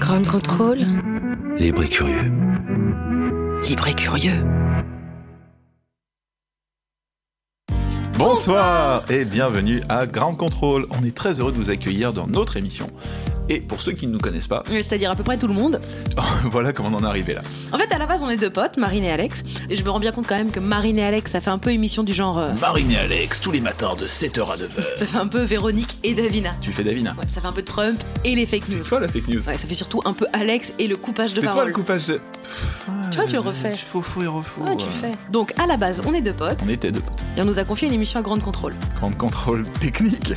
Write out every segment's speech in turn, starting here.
Grand contrôle. Libre et curieux. Libre et curieux. Bonsoir et bienvenue à Ground Control. On est très heureux de vous accueillir dans notre émission. Et pour ceux qui ne nous connaissent pas, C'est-à-dire à peu près tout le monde. voilà comment on en est arrivé là. En fait, à la base, on est deux potes, Marine et Alex. Et je me rends bien compte quand même que Marine et Alex, ça fait un peu émission du genre. euh, Marine et Alex, tous les matins de 7h à 9h. ça fait un peu Véronique et Davina. Tu fais Davina. Ouais, ça fait un peu Trump et les fake C'est news. toi la fake news. Ouais, ça fait surtout un peu Alex et le coupage de C'est toi parole. le coupage de... Tu vois, tu le refais. Faux, faux et refaux. Ouais, tu le fais. Donc, à la base, on est deux potes. On était deux. Et on nous a confié une émission à grande contrôle. Grand contrôle technique.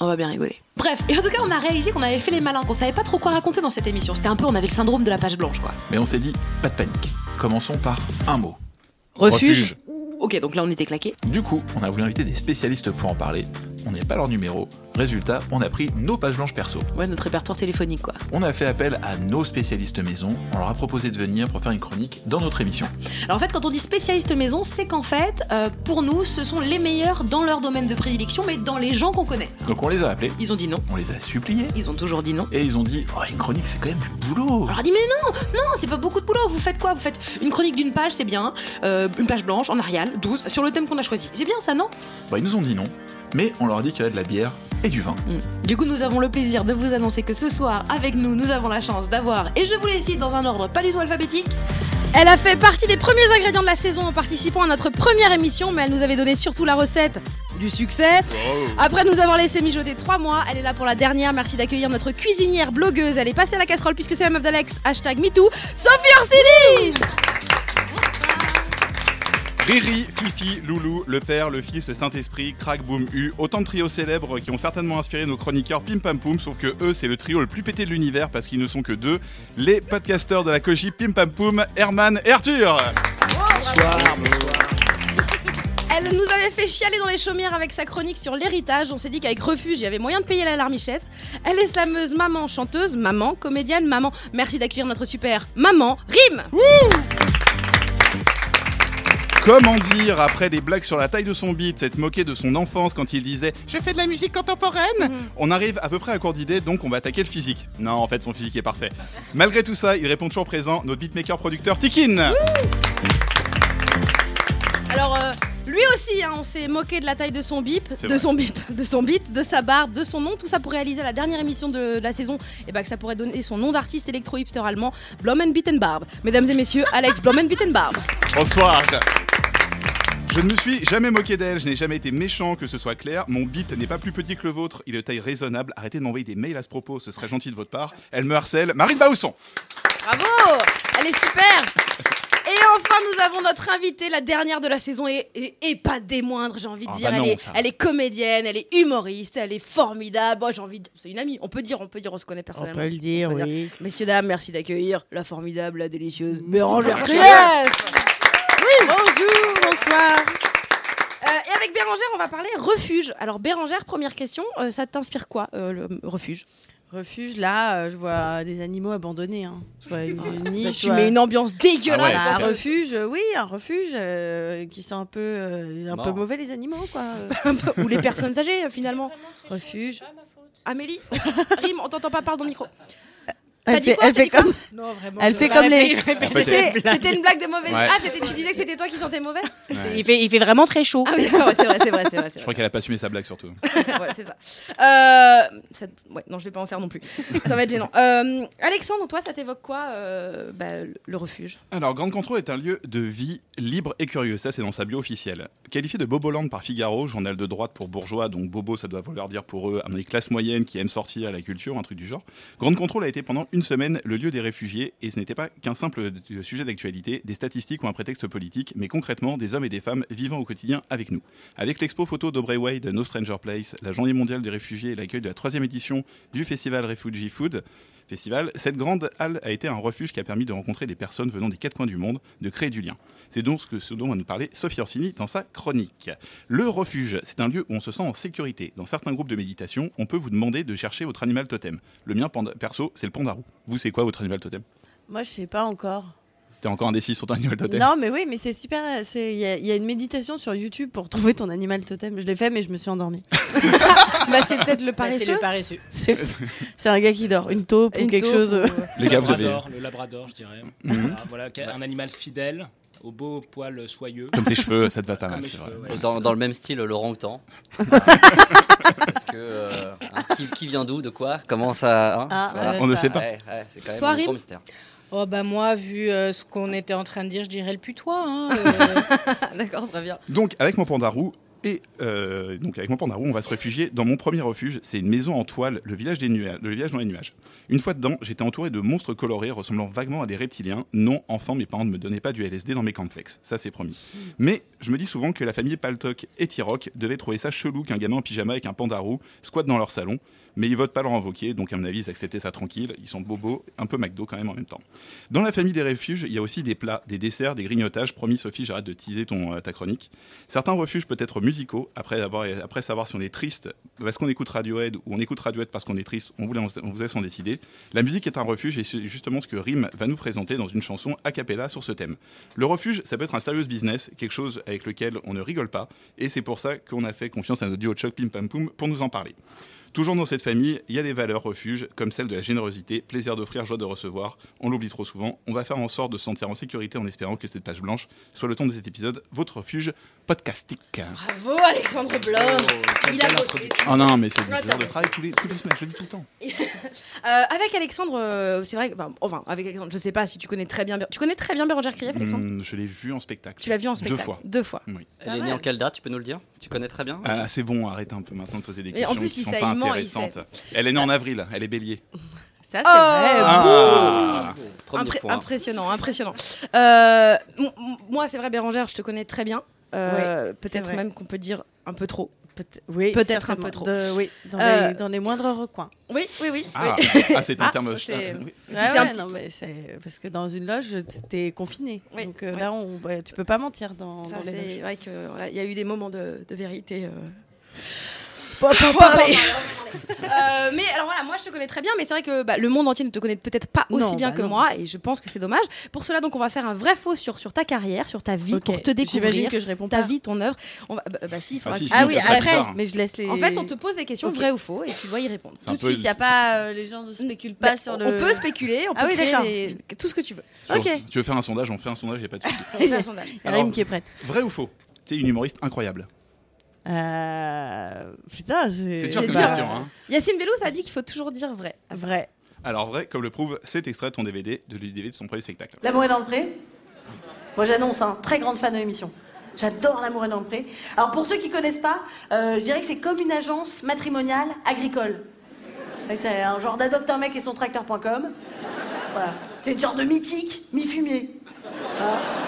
On va bien rigoler. Bref, et en tout cas, on a réalisé qu'on avait fait les malins, qu'on savait pas trop quoi raconter dans cette émission. C'était un peu, on avait le syndrome de la page blanche, quoi. Mais on s'est dit, pas de panique. Commençons par un mot. Refuge. Ok, donc là, on était claqués. Du coup, on a voulu inviter des spécialistes pour en parler. On n'est pas leur numéro. Résultat, on a pris nos pages blanches perso. Ouais, notre répertoire téléphonique, quoi. On a fait appel à nos spécialistes maison. On leur a proposé de venir pour faire une chronique dans notre émission. Alors en fait, quand on dit spécialiste maison, c'est qu'en fait, euh, pour nous, ce sont les meilleurs dans leur domaine de prédilection, mais dans les gens qu'on connaît. Donc on les a appelés, Ils ont dit non. on les a suppliés. Ils ont toujours dit non. Et ils ont dit, oh, une chronique, c'est quand même du boulot. On leur a dit mais non, non, c'est pas beaucoup de boulot. Vous faites quoi? Vous faites une chronique d'une page, c'est bien. Euh, une page blanche en Arial, 12, sur le thème qu'on a choisi. C'est bien ça, non? Bah, ils nous ont dit non, mais on leur a dit qu'il y avait de la bière et du vin. Du coup, nous avons le plaisir de vous annoncer que ce soir, avec nous, nous avons la chance d'avoir, et je vous les cite dans un ordre pas du tout alphabétique, Elle a fait partie des premiers ingrédients de la saison en participant à notre première émission, mais elle nous avait donné surtout la recette du succès. Après nous avoir laissé mijoter trois mois, elle est là pour la dernière. Merci d'accueillir notre cuisinière blogueuse. Elle est passée à la casserole puisque c'est la meuf d'Alex. Hashtag MeToo. Sophie Orsini Riri, Fifi, Loulou, le Père, le Fils, le Saint-Esprit, Crack, Boom, U, autant de trios célèbres qui ont certainement inspiré nos chroniqueurs Pim Pam Poum, sauf que eux, c'est le trio le plus pété de l'univers parce qu'ils ne sont que deux, les podcasteurs de la Koji Pim Pam Poum, Herman et Arthur. Elle nous avait fait chialer dans les chaumières avec sa chronique sur l'héritage. On s'est dit qu'avec refuge, il y avait moyen de payer la larmichette. Elle est slameuse, maman, chanteuse, maman, comédienne, maman. Merci d'accueillir notre super maman, Rime Comment dire, après les blagues sur la taille de son beat, s'être moqué de son enfance quand il disait « Je fais de la musique contemporaine On arrive à peu près à court d'idées, donc on va attaquer le physique. Non, en fait, son physique est parfait. Malgré tout ça, il répond toujours présent, notre beatmaker-producteur Tikin Alors, euh, lui aussi, hein, on s'est moqué de la taille de son bip, de vrai. son bip, de son beat, de sa barbe, de son nom, tout ça pour réaliser la dernière émission de la saison, et bah que ça pourrait donner son nom d'artiste électro-hipster allemand, Blommen Bittenbarb. Mesdames et messieurs, Alex Blommen Bittenbarb. Bonsoir Je ne me suis jamais moqué d'elle, je n'ai jamais été méchant, que ce soit clair. Mon beat n'est pas plus petit que le vôtre, il est de taille raisonnable. Arrêtez de m'envoyer des mails à ce propos, ce serait gentil de votre part. Elle me harcèle. Marine Bausson Bravo Elle est super et enfin, nous avons notre invitée, la dernière de la saison, et, et, et pas des moindres, j'ai envie de Ah dire. bah elle, est, ça. elle est comédienne, elle est humoriste, elle est formidable. Bon, j'ai envie de... C'est une amie, on peut dire, on peut dire, on se connaît personnellement. le dire, On peut oui. Messieurs, dames, merci d'accueillir la formidable, la délicieuse Bérangère Krief. Oui, bonjour, bonsoir. Euh, et avec Bérangère, on va parler refuge. Alors Bérangère, première question, euh, ça t'inspire quoi, euh, le refuge? Refuge, là, euh, je vois des animaux abandonnés. hein. Je vois une, une niche. Je Tu vois- mets une ambiance dégueulasse. Ah un refuge, euh, oui, un refuge euh, qui sont un peu, euh, un peu Mort. mauvais les animaux, quoi. Ou les personnes âgées, finalement. refuge. Amélie, Rime, on t'entend pas, parle dans le micro. Elle dit fait, quoi elle fait comme, Non, vraiment. elle fait comme les. C'était c'était une blague de mauvaise. Ouais. Ah, c'était- tu disais que c'était toi qui sentais mauvais Il fait, il fait vraiment très chaud. Ah oui, d'accord, c'est vrai, c'est vrai, c'est vrai. Je crois qu'elle a pas assumé sa blague surtout. Ouais, c'est ça. Euh, ça- Ouais, non, je vais pas en faire non plus. Ça va être gênant. Euh, Alexandre, toi, ça t'évoque quoi euh, bah, le- refuge? Alors, Grande Contrôle est un lieu de vie libre et curieux. Ça, c'est dans sa bio officielle. Qualifié de Boboland par Figaro, journal de droite pour bourgeois, donc Bobo, ça doit vouloir dire pour eux, un classe moyenne qui aime sortir à la culture, un truc du genre. Grande Contrôle a été pendant une semaine le lieu des réfugiés et ce n'était pas qu'un simple d- sujet d'actualité, des statistiques ou un prétexte politique, mais concrètement des hommes et des femmes vivant au quotidien avec nous. Avec l'expo photo d'Aubrey Wade, No Stranger Place, la journée mondiale des réfugiés et l'accueil de la troisième édition du festival Refugee Food, Festival, cette grande halle a été un refuge qui a permis de rencontrer des personnes venant des quatre coins du monde, de créer du lien. C'est donc ce, que, dont va nous parler Sophie Orsini dans sa chronique. Le refuge, c'est un lieu où on se sent en sécurité. Dans certains groupes de méditation, on peut vous demander de chercher votre animal totem. Le mien, perso, c'est le pandarou. Vous, c'est quoi votre animal totem? Moi, je sais pas encore. T'es encore indécis sur ton animal totem Non, mais oui, mais c'est super. Il y, a- il y a une méditation sur YouTube pour trouver ton animal totem. Je l'ai fait, mais je me suis endormie. Bah, c'est peut-être le Bah, c'est paresseux. le paresseux. C'est un gars qui dort. Une taupe ou quelque taupe chose. ou- euh. Les gars, vous avez. labrador, le labrador, je dirais. Mhm. Voilà, un animal fidèle, au beau poil soyeux. Comme tes cheveux, ça te va pas Comme mal, c'est vrai. ouais. Dans, dans le même style, l'orang-outan. Parce que. euh, hein, qui, qui vient d'où De quoi Comment ça hein Ah, Voilà. On ne sait pas. Ouais, ouais, c'est quand même Toi, un gros mystère. Oh bah moi, vu euh, ce qu'on était en train de dire, je dirais le putois. Hein, euh. D'accord, très bien. Donc, avec mon pandarou, et euh, donc avec mon pandarou, on va se réfugier dans mon premier refuge. C'est une maison en toile, le village, des nuages, le village dans les nuages. Une fois dedans, j'étais entouré de monstres colorés ressemblant vaguement à des reptiliens. Non, enfant, mes parents ne me donnaient pas du LSD dans mes cornflakes. Ça, c'est promis. Mais je me dis souvent que la famille Paltok et Tiroc devait trouver ça chelou qu'un gamin en pyjama avec un pandarou squatte dans leur salon. Mais ils votent pas leur invoquer, donc à mon avis, ils acceptaient ça tranquille. Ils sont bobos, un peu McDo quand même en même temps. Dans la famille des refuges, il y a aussi des plats, des desserts, des grignotages. Promis, Sophie, j'arrête de teaser ton, euh, ta chronique. Certains refuges peuvent être musicaux, après, avoir, après savoir si on est triste parce qu'on écoute Radiohead ou on écoute Radiohead parce qu'on est triste, on vous, laisse, en décider. La musique est un refuge et c'est justement ce que Rim va nous présenter dans une chanson a cappella sur ce thème. Le refuge, ça peut être un sérieux business, quelque chose avec lequel on ne rigole pas, et c'est pour ça qu'on a fait confiance à notre duo Chuck Pim Pam Poum pour nous en parler. Toujours dans cette famille, il y a des valeurs refuges, comme celle de la générosité, plaisir d'offrir, joie de recevoir. On l'oublie trop souvent. On va faire en sorte de se sentir en sécurité en espérant que cette page blanche soit le ton de cet épisode, votre refuge podcastique. Bravo, Alexandre Blom. quelle Il a introduction. Oh non, mais c'est 10 heures de travail tous les, tous les semaines, je le dis tout le temps. Euh, avec Alexandre, euh, c'est vrai que. Enfin, enfin, avec Alexandre, je sais pas si tu connais très bien. Tu connais très bien Bérangère Krief, Alexandre Hmm, je l'ai vu en spectacle. Tu l'as vu en spectacle Deux fois. Deux fois. Oui. Elle est née en quelle date Tu peux nous le dire? Tu connais très bien? Ah, c'est bon, arrête un peu maintenant de poser des Mais en questions plus, qui il sont pas il ment, il intéressantes. Elle est née en avril, elle est bélier. Ça, c'est Oh, vrai. Ah. Point. Impressionnant, impressionnant. Euh, m- m- moi, c'est vrai, Bérangère, je te connais très bien. Euh, Ouais, c'est Peut-être même qu'on peut dire un peu trop. Peut- oui, Peut-être un peu trop. De- oui, dans, Euh, les, dans les moindres recoins. Oui, oui, oui. Ah, oui. ah, c'est un Ah, terme. c'est- ah, oui. Ouais, c'est un ouais, petit- non, mais c'est parce que dans une loge, t'es confiné. Oui, Donc euh, oui. là, on, ouais, tu peux pas mentir dans, Ça, dans les c'est loges. vrai qu'il y a eu des moments de, de vérité. euh. Pas, pas parler. Euh, mais alors voilà, moi je te connais très bien, mais c'est vrai que bah, le monde entier ne te connaît peut-être pas aussi Non, bien bah que non. moi, et je pense que c'est dommage. Pour cela, donc, on va faire un vrai faux sur, sur ta carrière, sur ta vie, pour te découvrir. que je réponds Ta vie, ton œuvre. On va, bah, bah, si, il faudra si, que Ah oui, après, bizarre. mais je laisse les. En fait, on te pose des questions vraies ou faux, et tu dois y répondre. Tout de suite, il y a pas euh, les gens ne spéculent pas Bah, sur on- le. On peut spéculer, on peut Ah oui, créer tout ce que tu veux. Sur- Ok. Tu veux faire un sondage On fait un sondage, il n'y a pas de souci. On fait un sondage. Il y a Alors- Rim qui est prête. Vrai ou faux? Tu es une humoriste incroyable. Euh... Putain, c'est. C'est dur C'est comme question. Hein. Yacine Bellous a dit qu'il faut toujours dire vrai. Vrai. Alors, vrai, comme le prouve cet extrait de ton DVD, de l'UDV de ton premier spectacle. L'amour est dans le pré Moi j'annonce, hein, très grande fan de l'émission. J'adore L'amour est dans le pré. Alors pour ceux qui connaissent pas, euh, je dirais que c'est comme une agence matrimoniale agricole. Et C'est un genre d'adopte un mec et son tracteur.com. Voilà. C'est une sorte de mythique, mi-fumier. Voilà.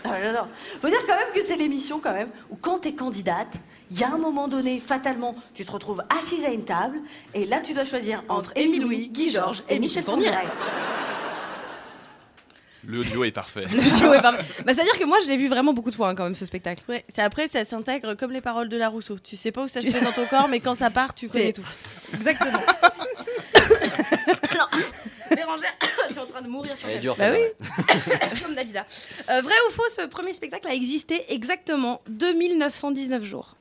Ah, j'adore. Faut dire quand même que c'est l'émission quand même où quand t'es candidate, il y a un moment donné, fatalement, tu te retrouves assise à une table et là tu dois choisir entre Émile Louis, Guy Georges et Michel Fourniret. Le duo est parfait. Le duo est mal. Bah, C'est-à-dire que moi, je l'ai vu vraiment beaucoup de fois hein, quand même ce spectacle. Ouais, c'est après ça s'intègre comme les paroles de la Rousseau. Tu sais pas où ça se fait dans ton corps, mais quand ça part, tu connais tout. Exactement. Alors, Bérangère, je suis en train de mourir sur cette dure, Bah celle-là. comme Dalida. Euh, vrai ou faux, ce premier spectacle a existé exactement 2919 jours.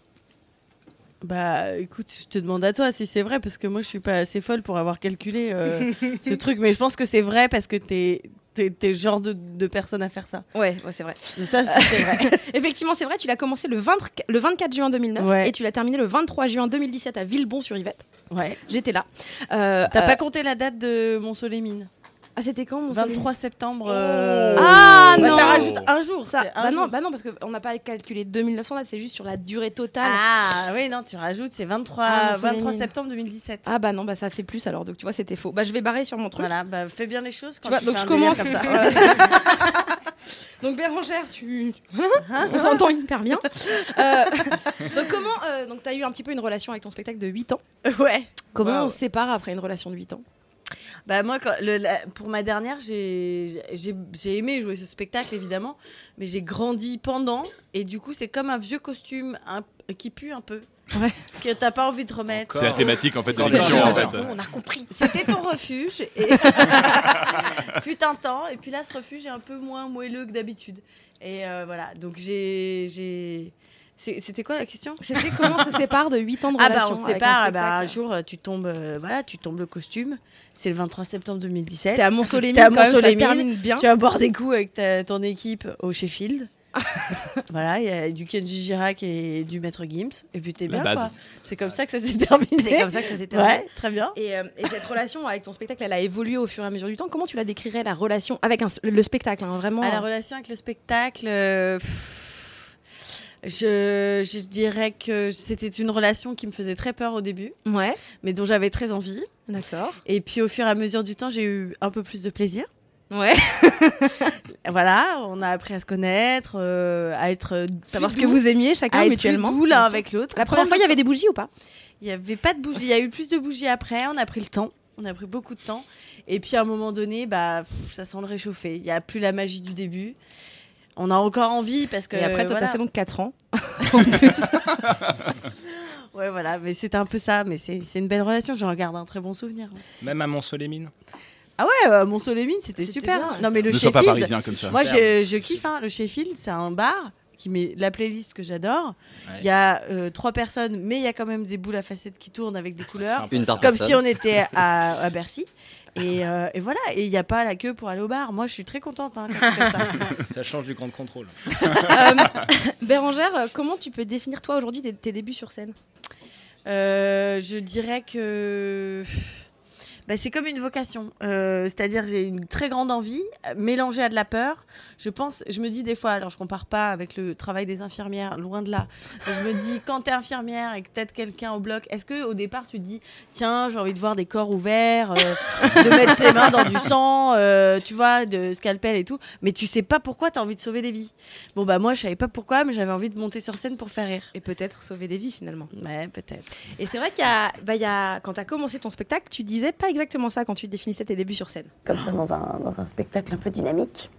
Bah écoute, je te demande à toi si c'est vrai, parce que moi je suis pas assez folle pour avoir calculé euh, ce truc, mais je pense que c'est vrai parce que t'es t'es le genre de, de personne à faire ça. Ouais, ouais c'est vrai. Mais ça, c'est vrai. Effectivement, c'est vrai, tu l'as commencé le, 20 le 24 juin 2009 Ouais. et tu l'as terminé le 23 juin 2017 à Villebon-sur-Yvette. Ouais. J'étais là. Euh, T'as euh, pas compté la date de mon sol et mine Ah, c'était quand mon 23 septembre. euh, Ah bah, non Ça rajoute un jour. Ça, un bah, non, bah non, parce qu'on n'a pas calculé 2900 là, c'est juste sur la durée totale. Ah oui, non, tu rajoutes, c'est 23, Ah, mon 23 Soleimine. septembre 2017. Ah bah non, bah ça fait plus alors, donc tu vois, c'était faux. Bah je vais barrer sur mon truc. Voilà, bah fais bien les choses Tu quand vois, tu donc fais je un commence. comme ça. donc Bérangère, tu. On s'entend hyper bien. Euh, donc comment. euh, donc t'as eu un petit peu une relation avec ton spectacle de 8 ans? Ouais. Comment Wow. on se sépare après une relation de 8 ans? Bah moi, quand- le- la- pour ma dernière, j'ai j'ai- j'ai aimé jouer ce spectacle évidemment, mais j'ai grandi pendant et du coup c'est comme un vieux costume un- qui pue un peu. Ouais. Que t'as pas envie de remettre. C'est la thématique en fait de l'émission en fait. On a compris. C'était ton refuge. Et... Fut un temps. Et puis là, ce refuge est un peu moins moelleux que d'habitude. Et euh, voilà. Donc j'ai. C'était quoi la question? C'était comment on se sépare de 8 ans de Ah relation bah on se sépare, un ah bah, un spectacle jour euh, tu tombes, euh, voilà, tu tombes le costume. C'est le 23 septembre 2017. T'es à Montsolémine, quand même, ça termine bien. Tu vas boire des coups avec ta- ton équipe au Sheffield. voilà, il y a du Kenji Girac et du Maître Gims. Et puis t'es bien quoi. C'est comme ça que ça s'est terminé. C'est comme ça que ça s'est terminé. Ouais, très bien. Et, euh, et cette relation avec ton spectacle, elle a évolué au fur et à mesure du temps. Comment tu la décrirais, la relation avec un- le spectacle hein, Vraiment? À la relation avec le spectacle, euh, pff, je, je dirais que c'était une relation qui me faisait très peur au début, Ouais, mais dont j'avais très envie. d'accord. Et puis au fur et à mesure du temps, j'ai eu un peu plus de plaisir. Ouais. Voilà, on a appris à se connaître, euh, à être Savoir ce que vous aimiez chacun à être mutuellement. doux l'un avec l'autre. La première fois, il y avait des bougies ou pas? Il n'y avait pas de bougies. Il y a eu plus de bougies après. On a pris le temps. On a pris beaucoup de temps. Et puis à un moment donné, bah, pff, ça sent le réchauffer. Il n'y a plus la magie du début. On a encore envie parce que. Et après, toi, voilà. t'as fait donc 4 ans. Ouais, voilà. Mais c'est un peu ça. Mais c'est c'est une belle relation. J'en garde un très bon souvenir. Même à Montsolémine. Ah ouais, euh, Montsolémine, c'était C'était super. bien. Non, mais le Ne sois pas Sheffield. parisien comme ça. Moi, je, je kiffe. hein. Le Sheffield, c'est un bar qui met la playlist que j'adore. Ouais. Il y a euh, trois personnes, mais il y a quand même des boules à facettes qui tournent avec des couleurs. Sympa. Une Comme personne. si on était à, à Bercy. Et, euh, et voilà, et il n'y a pas la queue pour aller au bar. Moi, je suis très contente. hein, quand ça. Ça change du grand contrôle. Euh, Bérangère, comment tu peux définir toi aujourd'hui tes, tes débuts sur scène? Euh, je dirais que bah, c'est comme une vocation. Euh, C'est-à-dire que j'ai une très grande envie, mélangée à de la peur. Je pense, je me dis des fois, alors je compare pas avec le travail des infirmières, loin de là. Je me dis, quand tu es infirmière et que peut-être quelqu'un au bloc, est-ce que au départ tu te dis, tiens, j'ai envie de voir des corps ouverts, euh, de mettre tes mains dans du sang, euh, tu vois, de scalpel et tout, mais tu sais pas pourquoi tu as envie de sauver des vies. Bon, bah moi, je savais pas pourquoi, mais j'avais envie de monter sur scène pour faire rire. Et peut-être sauver des vies finalement. Ouais, peut-être. Et c'est vrai qu'il y a, bah, il y a quand tu as commencé ton spectacle, tu disais pas exactement ça quand tu définissais tes débuts sur scène. Comme ça, dans un, dans un spectacle un peu dynamique.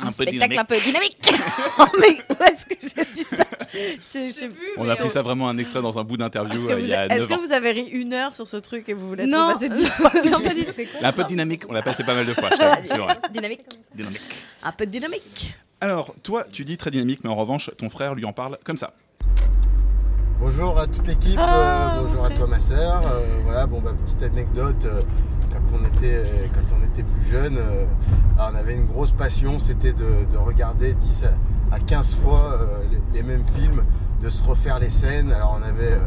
Un peu spectacle dynamique. un peu dynamique. Oh, mais où est-ce que j'ai dit ça C'est- je sais plus. On a pris ça vraiment un extrait dans un bout d'interview euh, il y a est-ce 9 que vous avez ri une heure sur ce truc et vous voulez Non, passer dix fois non, pas du tout. Un peu de dynamique, on l'a passé pas mal de fois, c'est vrai. Dynamique. Dynamique. Un peu de dynamique. Alors, toi, tu dis très dynamique, mais en revanche, ton frère lui en parle comme ça. Bonjour à toute l'équipe, Ah, euh, bonjour à toi ma sœur. Euh, voilà, bon bah petite anecdote, euh, quand on était quand on était plus jeune, alors, on avait une grosse passion, c'était de, de regarder 10 à, à 15 fois les, les mêmes films, de se refaire les scènes. Alors on avait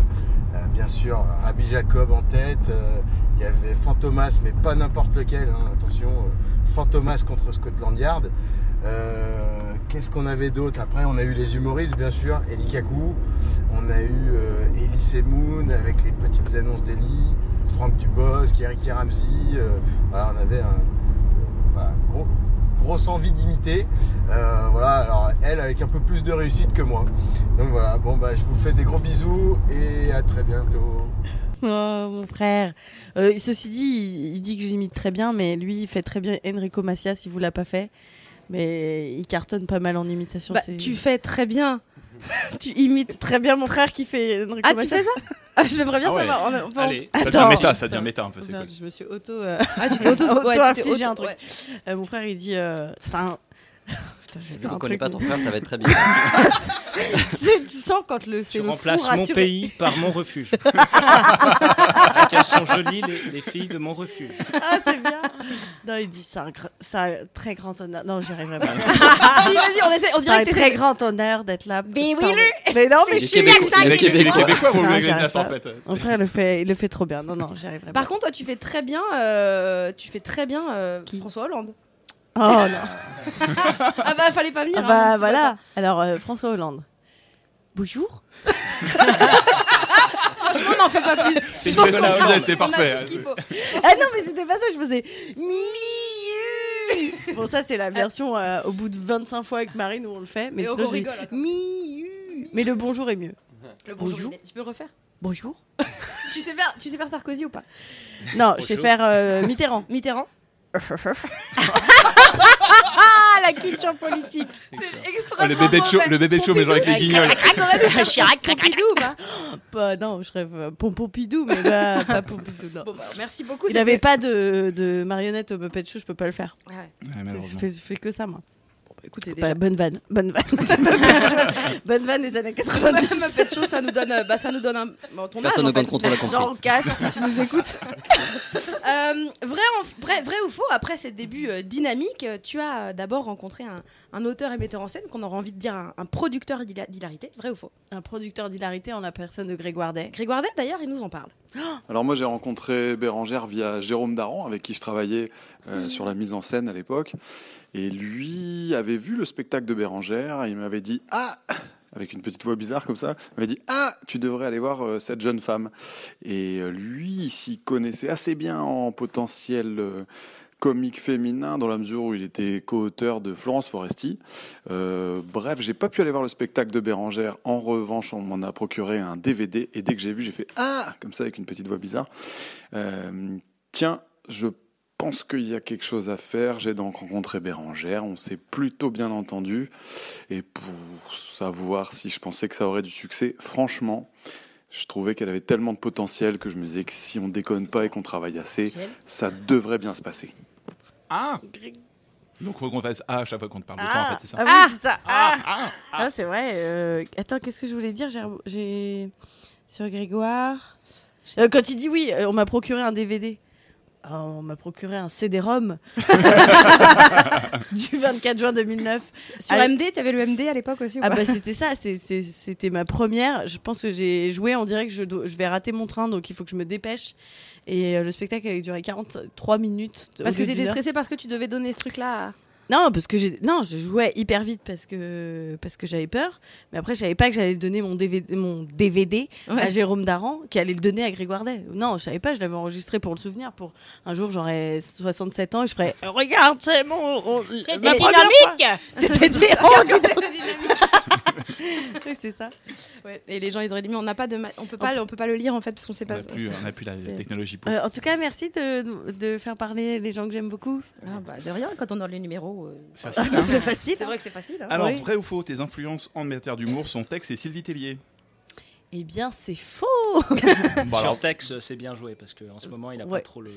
bien sûr Rabbi Jacob en tête, il y avait Fantomas, mais pas n'importe lequel, hein, attention, Fantomas contre Scotland Yard. Euh, Qu'est-ce qu'on avait d'autre Après, on a eu les humoristes, bien sûr, Eli Kaku. On a eu euh, Elise et Moon avec les petites annonces d'Eli, Franck Dubosc, Eric Ramsey. euh, voilà, on avait un, grosse envie d'imiter. Euh, voilà, alors elle avec un peu plus de réussite que moi. Donc voilà, bon bah je vous fais des gros bisous et à très bientôt. Oh, mon frère. Ceci dit, il, il dit que j'imite très bien, mais lui, il fait très bien Enrico Macias, si vous l'a pas fait. Mais il cartonne pas mal en imitation. Bah, tu fais très bien. tu imites. Très bien mon frère qui fait Enrico Ah, tu fais ça ah, J'aimerais bien Ah ouais. savoir. On- on peut en- Allez, ça devient méta, ça devient méta un peu, cool. Je me suis auto. euh, Ah, tu t'es auto- ouais, auto-infligé auto- un truc. ouais. Euh, mon frère, il dit. euh, c'est un. J'ai Vu fait qu'on un connaît pas ton frère, ça va être très bien. tu, sais, tu sens quand le c'est Je le remplace mon assuré. pays par mon refuge. ah, qu'elles sont jolies, les, les filles de mon refuge. Ah, c'est bien. Non, il dit c'est un, gr- c'est un très grand honneur. Non, j'y arriverai pas. Si, vas-y, on essaie- on C'est dirait un que t'essaies très grand honneur d'être là. Mais oui, le- Mais non, mais je suis les Québécois- les Québécois vont ça, en fait. Mon frère le fait, il le fait trop bien. Non, non, j'y arriverai Par pas. contre, toi, tu fais très bien, euh, tu fais très bien euh, François Hollande. Oh non. ah bah, fallait pas venir. Ah hein, bah vois voilà. Alors, euh, François Hollande. Bonjour. Franchement, n'en fais pas plus. C'est Je pense qu'on a- c'était on a parfait. tout ce qu'il faut. Ah non, mais c'était pas ça, je faisais Miu. Bon, ça, c'est la version euh, au bout de 25 fois avec Marine où on le fait. Mais Et on sinon, rigole, attends. Miu. Mais le bonjour est mieux. Le bonjour. Tu peux le refaire Bonjour. tu, sais faire, tu sais faire Sarkozy ou pas Non, je sais faire euh, Mitterrand. Mitterrand la culture politique. C'est Oh, extrêmement le bébé de show, le bébé de show, mais genre avec les guignols. Chirac, Pompidou Bah non, je rêve euh, Pompidou, mais bah, pas Pompidou, non. Bon, bah, merci beaucoup. Il n'avait pas de, de marionnette au Muppet Show, je peux pas le faire. Ouais. Ouais, malheureusement. Je fais, je fais que ça, moi. Écoute, c'est Bah, déjà. bonne vanne, bonne vanne. Bonne vanne des années 90. Muppet Show, ça nous donne, euh, bah, ça nous donne un. bon, ton Personne âge, ne contrôle la compris. Jean Casse, si tu nous écoutes. Euh, vrai, en- vrai, vrai ou faux, après ces débuts euh, dynamiques, euh, tu as euh, d'abord rencontré un, un auteur et metteur en scène qu'on aurait envie de dire un, un producteur d'hila- d'hilarité. Vrai ou faux? Un producteur d'hilarité en la personne de Grégoire Day. Grégoire Day, d'ailleurs, il nous en parle. Alors moi j'ai rencontré Bérangère via Jérôme Daran avec qui je travaillais euh, sur la mise en scène à l'époque et lui avait vu le spectacle de Bérangère et il m'avait dit ah avec une petite voix bizarre comme ça, il m'avait dit ah tu devrais aller voir euh, cette jeune femme et euh, lui il s'y connaissait assez bien en potentiel euh, comique féminin dans la mesure où il était co-auteur de Florence Foresti. Bref, j'ai pas pu aller voir le spectacle de Bérangère. En revanche, on m'en a procuré un DVD et dès que j'ai vu, j'ai fait ah comme ça avec une petite voix bizarre. Tiens, je pense qu'il y a quelque chose à faire. J'ai donc rencontré Bérangère. On s'est plutôt bien entendu. Et pour savoir si je pensais que ça aurait du succès, franchement, je trouvais qu'elle avait tellement de potentiel que je me disais que si on déconne pas et qu'on travaille assez, ça devrait bien se passer. Ah Donc faut qu'on fasse A à chaque fois qu'on te parle de toi, en Ah, fait, c'est ça ah oui, c'est ça. Ah, Ah, ah, Ah, c'est vrai. euh, Attends, qu'est-ce que je voulais dire? J'ai- J'ai sur Grégoire? Euh, quand il dit oui, euh, on m'a procuré un DVD. On m'a procuré un CD-ROM du 24 juin 2009. Sur Ah, MD, tu avais le MD à l'époque aussi ou Ah bah c'était ça, c'était ma première. Je pense que j'ai joué, on dirait que je, vais rater mon train, donc il faut que je me dépêche. Et euh, le spectacle a duré 43 minutes. Parce que tu étais stressée parce que tu devais donner ce truc-là. à- Non, parce que j'ai non, je jouais hyper vite parce que parce que j'avais peur. Mais après, je savais pas que j'allais donner mon DVD, mon DVD à. Jérôme Daran, qui allait le donner à Grégoire Day. Non, je savais pas. Je l'avais enregistré pour le souvenir. Pour un jour, j'aurais 67 ans et je ferais. Regarde, c'est mon. C'était dynamique. C'était dynamique. Oui, c'est ça. Ouais, Et les gens, ils auraient dit, mais on n'a pas de, ma- on peut pas, le- on peut pas le lire en fait parce qu'on sait On pas. n'a plus, on a plus la technologie pour. Euh, en tout cas, merci de, de faire parler les gens que j'aime beaucoup. Ah bah, de rien, quand on a le numéro. euh, C'est facile, hein. c'est facile. C'est vrai que c'est facile. hein. Alors, Oui. vrai ou faux, tes influences en matière d'humour sont Tex et Sylvie Tellier? Eh bien, c'est faux. Bon, alors- Sur Tex, c'est bien joué parce qu'en ce moment, il a Ouais, pas trop le.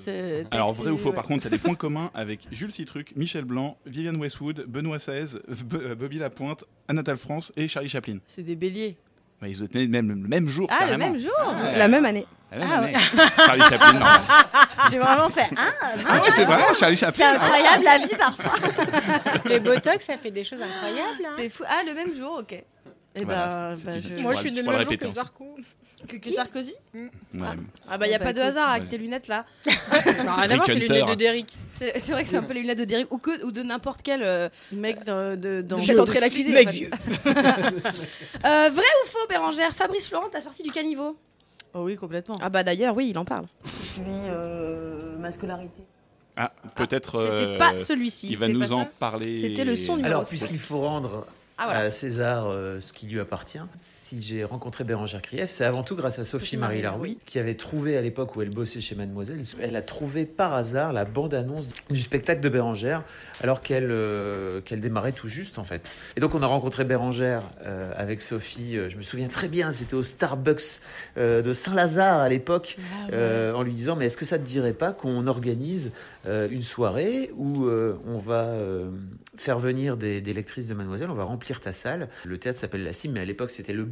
Alors, vrai ou faux, ouais. par contre, tu as des points communs avec Jules Citruc, Michel Blanc, Viviane Westwood, Benoît XVI, B- euh, Bobby Lapointe, Anatole France et Charlie Chaplin. C'est des béliers. Ouais, ils étaient nés le même, le même jour. Ah, le même jour Ouais. La même année. Ah ouais. Charlie Chaplin, normal. J'ai vraiment fait. Ah, Ah ouais, c'est vrai, Charlie C'est Chaplin. incroyable la vie parfois. Le Botox, ça fait des choses incroyables. hein. C'est fou. Ah, le même jour, ok. Eh Voilà, ben, bah, je... Moi, je suis de même jour que. Zarco. que, que Sarkozy Ouais. Ah bah, il y a Bah, pas de écoute, hasard avec ouais. tes lunettes là. Non, rien à voir, c'est les lunettes de Derrick. C'est vrai que c'est un peu les lunettes de Derrick ou, que, ou de n'importe quel. Euh, Mec de, de, dans Faites entrer l'accusé. Mec vieux. Euh, vrai ou faux, Bérangère? Fabrice Florent a sorti du caniveau Oh oui, complètement. Ah bah d'ailleurs, oui, il en parle. euh, ma scolarité. Ah, peut-être. C'était euh, pas celui-ci. Il va nous pas en parler. C'était le son numéro Alors, puisqu'il faut rendre Ah, à César euh, ce qui lui appartient. Si j'ai rencontré Bérangère Krief, c'est avant tout grâce à Sophie-Marie Laroui, qui avait trouvé à l'époque où elle bossait chez Mademoiselle, elle a trouvé par hasard la bande-annonce du spectacle de Bérangère, alors qu'elle euh, qu'elle démarrait tout juste en fait. Et donc on a rencontré Bérangère euh, avec Sophie, euh, je me souviens très bien, c'était au Starbucks de Saint-Lazare à l'époque, euh, en lui disant mais est-ce que ça te dirait pas qu'on organise une soirée où on va faire venir des, des lectrices de Mademoiselle, on va remplir ta salle. Le théâtre s'appelle La Cime, mais à l'époque c'était Le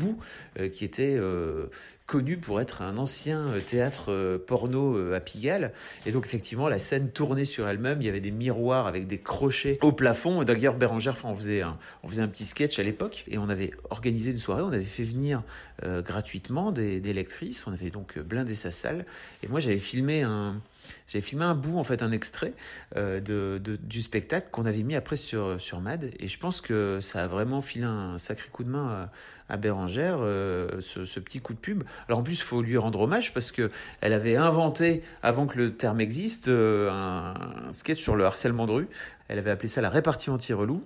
Euh, qui était euh, connu pour être un ancien euh, théâtre porno à Pigalle. Et donc effectivement, la scène tournait sur elle-même, il y avait des miroirs avec des crochets au plafond. D'ailleurs, Bérangère, on faisait, un, on faisait un petit sketch à l'époque, et on avait organisé une soirée, on avait fait venir gratuitement des, des lectrices, on avait donc blindé sa salle, et moi j'avais filmé un... J'avais filmé un bout, en fait, un extrait euh, de, du spectacle qu'on avait mis après sur, sur Mad. Et je pense que ça a vraiment filé un sacré coup de main à, Bérangère, euh, ce, petit coup de pub. Alors en plus, il faut lui rendre hommage parce que elle avait inventé, avant que le terme existe, euh, un, sketch sur le harcèlement de rue. Elle avait appelé ça la répartie anti-relou.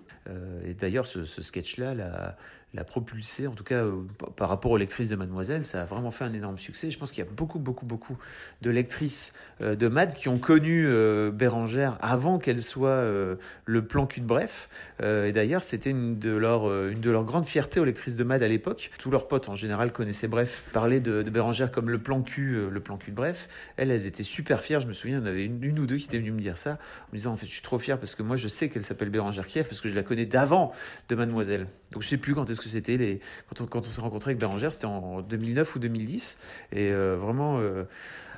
Et d'ailleurs, ce, ce sketch-là l'a l'a propulsé, en tout cas euh, par- rapport aux lectrices de Mademoiselle, ça a vraiment fait un énorme succès. Je pense qu'il y a beaucoup, beaucoup, beaucoup de lectrices euh, de Mad qui ont connu euh, Bérangère avant qu'elle soit euh, le plan cul de bref. Et d'ailleurs, c'était une de leurs grandes fiertés aux lectrices de Mad à l'époque. Tous leurs potes en général connaissaient Bref, parlaient de, de Bérangère comme le plan cul, le plan cul de bref. Elles, elles étaient super fières. Je me souviens, en avait une, ou deux qui étaient venues me dire ça, en me disant en fait, je suis trop fier parce que moi, je sais qu'elle s'appelle Bérangère Kiev parce que je la connais d'avant de Mademoiselle. Donc je sais plus quand est-ce que c'était les quand on, quand on s'est rencontré avec Bérangère, c'était en 2009 ou 2010 et euh, vraiment euh,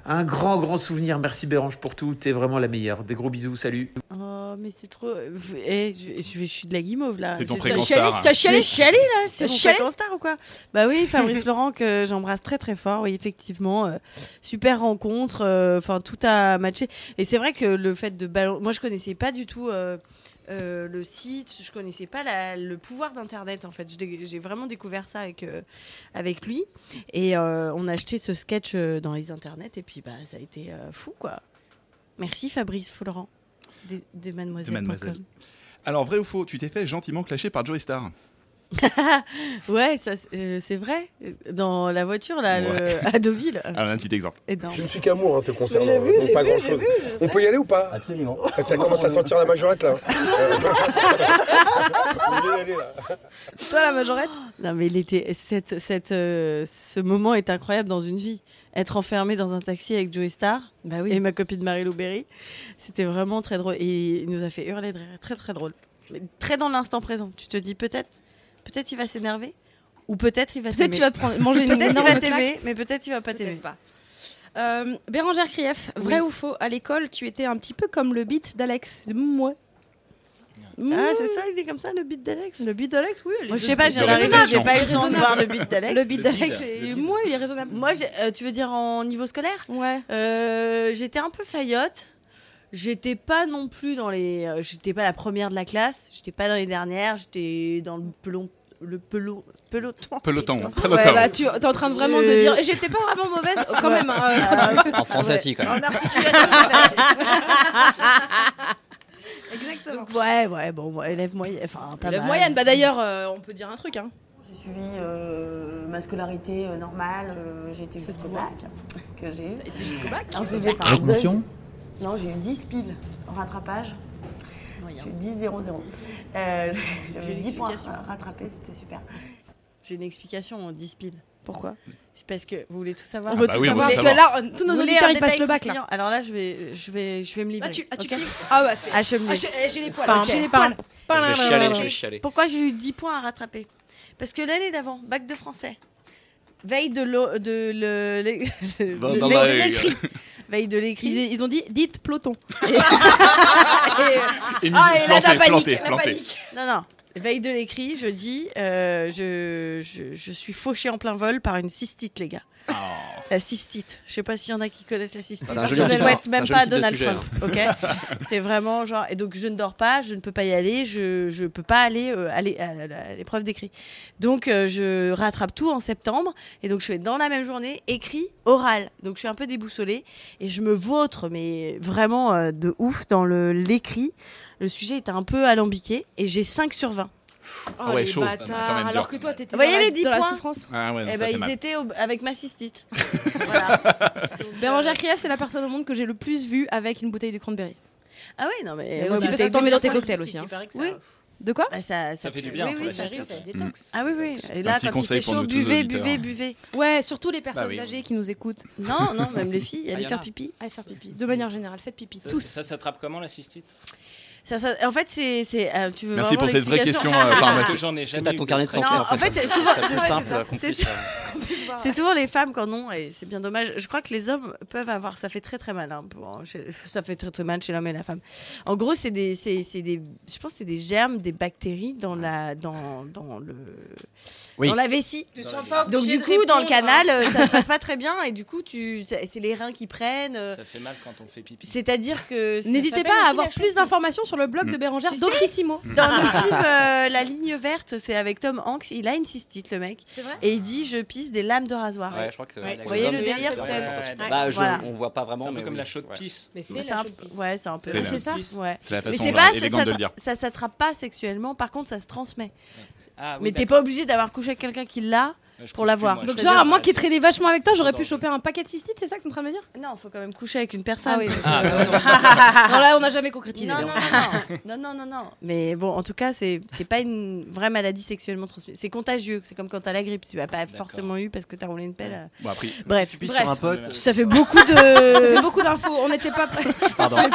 un grand grand souvenir. Merci Bérange pour tout, t'es vraiment la meilleure. Des gros bisous, salut. Oh, mais c'est trop. Eh, je, je, je suis de la guimauve là. C'est ton chialé- star. T'as chialé, chialé là? C'est mon fréquent star ou quoi? Bah oui, Fabrice Laurent que j'embrasse très très fort. Oui, effectivement, euh, super rencontre. euh, Enfin, tout a matché. Et c'est vrai que le fait de ballon, moi je connaissais pas du tout. euh, euh, le site, je connaissais pas la- le pouvoir d'internet en fait. J'ai vraiment découvert ça avec euh, avec lui et euh, on a acheté ce sketch dans les internets et puis bah ça a été fou quoi. Merci Fabrice Laurent de, de de Mademoiselle. Mademoiselle. Alors, vrai ou faux, tu t'es fait gentiment clasher par Joey Star ouais, ça, c'est euh, c'est vrai. Dans la voiture, là, le- à Deauville. Alors, un petit exemple. Énorme. Je ne suis qu'amour hein, te concernant, J'ai vu, j'ai pas vu, grand chose. vu, On peut y aller ou pas? Absolument. Ça commence à sentir la majorette là. C'est toi la majorette? Non, mais il était, cette, cette, euh, ce moment est incroyable dans une vie. Être enfermé dans un taxi avec Joey Star et ma copine Marie-Lou Berry, c'était vraiment très drôle. Et il nous a fait hurler de rire. Très, très drôle. Mais très dans l'instant présent. Tu te dis peut-être peut-être il va s'énerver ou peut-être il va Peut-être tu vas te prendre- manger une Peut-être il énorme va claque. t'aimer, mais peut-être il va pas t'aimer. pas. Euh, Bérangère Krief, vrai Oui. ou faux À l'école, tu étais un petit peu comme le beat d'Alex. Moi. Ah, c'est ça, il est comme ça, le beat d'Alex Le beat d'Alex, oui. Moi, je sais pas, j'ai pas eu le temps de voir le beat d'Alex. Le beat d'Alex, moi, il est raisonnable. Moi, euh, tu veux dire en niveau scolaire Ouais. Euh, j'étais un peu faillotte. J'étais pas non plus dans les. euh, j'étais pas la première de la classe. J'étais pas dans les dernières. J'étais dans le pelon. Le pelot, peloton. Peloton. Ouais, bah, tu es en train de vraiment de dire. J'étais pas vraiment mauvaise quand même. hein, euh, En français, si, quand même. En articulation. Exactement. Donc, ouais, ouais, bon, élève moyenne. Enfin, pas Élève mal. moyenne, bah d'ailleurs, euh, on peut dire un truc. Hein. J'ai suivi euh, ma scolarité euh, normale, euh, j'ai été jusqu'au bac que j'ai jusqu'au bac Ensuite, j'ai fait Non, j'ai eu 10 piles en rattrapage. J'ai eu 10 0 0. Euh, j'ai eu 10 points à rattraper, c'était super. J'ai une explication en 10 piles. Pourquoi? C'est parce que vous voulez tout savoir. On veut Ah bah tout oui, on savoir, parce que là, tous nos Vous auditeurs, ils passent le bac, là. Alors là, je vais, je vais, je vais me livrer. Ah, tu, ah, tu ok kiffes Ah, bah, c'est. Ah, je me Ah, livre. j'ai- les poils, j'ai les poils. Je vais chialer, je vais chialer. Pourquoi j'ai eu 10 points à rattraper? Parce que l'année d'avant, bac de français, veille de l'eau- de de de l'écrit. Veille de l'écrit. Ils, ils ont dit dites peloton. Et- Émilie, Ah, et là, la planté, panique, planté, la planté. panique. Non, non. Veille de l'écrit, je dis, euh, je, je, je suis fauchée en plein vol par une cystite, les gars. La cystite. Je sais pas s'il y en a qui connaissent la cystite. Je ne souhaite même pas Donald sujet, Trump. Ok. C'est vraiment genre. Et donc je ne dors pas, je ne peux pas y aller, je je peux pas aller euh, aller à, l'épreuve d'écrit. Donc euh, je rattrape tout en septembre et donc je fais dans la même journée écrit oral. Donc je suis un peu déboussolée et je me vautre mais vraiment euh, de ouf dans le l'écrit. Le sujet était un peu alambiqué et j'ai 5 sur 20. Oh, Ah ouais, les chaud. bâtards. Quand même dur. Alors que toi, t'étais dans la- les 10 dans la points souffrance. Ah ouais, non, Eh ça ben, fait ils mal. étaient au- avec ma cystite. Bérangère Krief, c'est la personne au monde que j'ai le plus vue avec une bouteille de cranberry. Ah oui, non, mais. Et moi, aussi parce que t'en mets dans tes cocktails si, aussi. si, hein. Oui. De quoi Bah, ça, Ça fait du bien oui, pour oui, la ça- ça détox. Ah oui, oui. Et là, petit quand il conseil fait pour chaud, nous tous, buvez, buvez, buvez. Ouais, surtout les personnes Bah oui. âgées qui nous écoutent. Non, non, même les filles, Ah, allez en faire pipi. Allez faire pipi. De manière générale, faites pipi. Ça- Tous. Ça s'attrape comment la cystite? Ça, ça- en fait, c'est. euh, tu veux Merci pour cette vraie question, euh, que j'en ai jamais T'as eu ton carnet de santé Non, en fait. en fait, c'est souvent- les femmes qui en ont et c'est bien dommage. Je crois que les hommes peuvent avoir. Ça fait très très mal. hein, ça fait très très mal chez l'homme et la femme. En gros, c'est des, des, je pense, que c'est des germes, des bactéries dans la, dans, dans le, Oui. dans la vessie. Tu te sens pas Donc du coup, dans le hein. canal, euh, ça se passe pas très bien et du coup, tu, c'est les reins qui prennent. euh, Ça fait mal quand on fait pipi. C'est-à-dire que N'hésitez pas à avoir plus d'informations sur le blog de Bérangère Tu sais Doctissimo. Dans le film euh, La ligne verte, c'est avec Tom Hanks. Il a une cystite, le mec. C'est vrai Et il dit Je pisse des lames de rasoir. Ouais, je crois que c'est Ouais. les Vous voyez le. Ouais. Bah, je- Voilà. on voit pas vraiment. C'est un peu mais comme oui. la chaude Ouais. pisse. Mais c'est C'est la un. Ouais, c'est un peu. C'est Ah, ça Ouais. C'est la Mais façon c'est euh, pas, ça, élégante de le dire. ça, s'attrape pas sexuellement, par contre ça se transmet. Ah, oui, Mais t'es pas obligé d'avoir couché avec quelqu'un qui l'a pour l'avoir. Donc genre, moi qui traînais vachement avec toi, j'aurais pu choper un paquet de cystites, c'est ça que t'es en train de me dire? Non, faut quand même coucher avec une personne. Ah oui. Ah, bah, non. Non, là, on n'a jamais concrétisé. Non, non, non, non, non, non, non. Mais bon, en tout cas, c'est c'est pas une vraie maladie sexuellement transmise. C'est contagieux. C'est comme quand t'as la grippe. Tu l'as pas forcément eu parce que t'as roulé une pelle. euh. Bon, après, Bref, Tu pisses Bref. sur un pote. ça fait beaucoup Ça fait de. beaucoup d'infos, on n'était pas prêts. Pardon. J'aime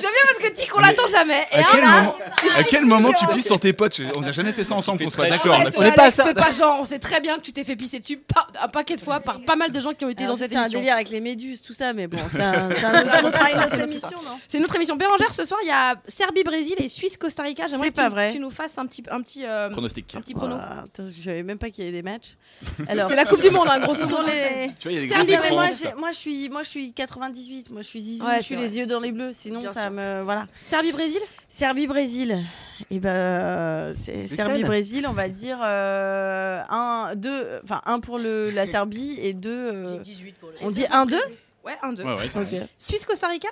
bien parce que Tic, on l'attend jamais. Et à quel, moment, à quel moment tu pisses sur tes potes? On n'a jamais fait ça ensemble, Tu qu'on soit d'accord tu On est Alex, pas à ça. pas genre, on sait très bien que tu t'es fait pisser dessus par- un paquet de fois par pas mal de gens qui ont été Alors, dans cette C'est un émission. délire avec les méduses, tout ça, mais bon, c'est autre émission, non C'est une autre émission. Bérangère, ce soir, il y a Serbie-Brésil et Suisse-Costa Rica. J'aimerais C'est que pas tu, vrai. tu nous fasses un petit, un petit, euh, Pronostic. un petit prono. Ah, attends, je savais même pas qu'il y avait des matchs. Alors, C'est la Coupe du Monde, hein, grosso modo. les. Tu vois, il y a des Serbie, gros Non, mais écrans. moi, moi, je suis, moi, je suis 98. Moi, je suis zizou. Ouais, je suis les yeux dans les bleus. Sinon, ça me, voilà. Serbie-Brésil? Serbie-Brésil. Et ben, euh, c'est Serbie-Brésil, on va dire euh, un, deux, enfin un pour le, la Serbie et deux. euh, 18 pour le on dit un deux. Ouais, 1-2. Ouais, ouais, c'est Ok. vrai. Suisse-Costa Rica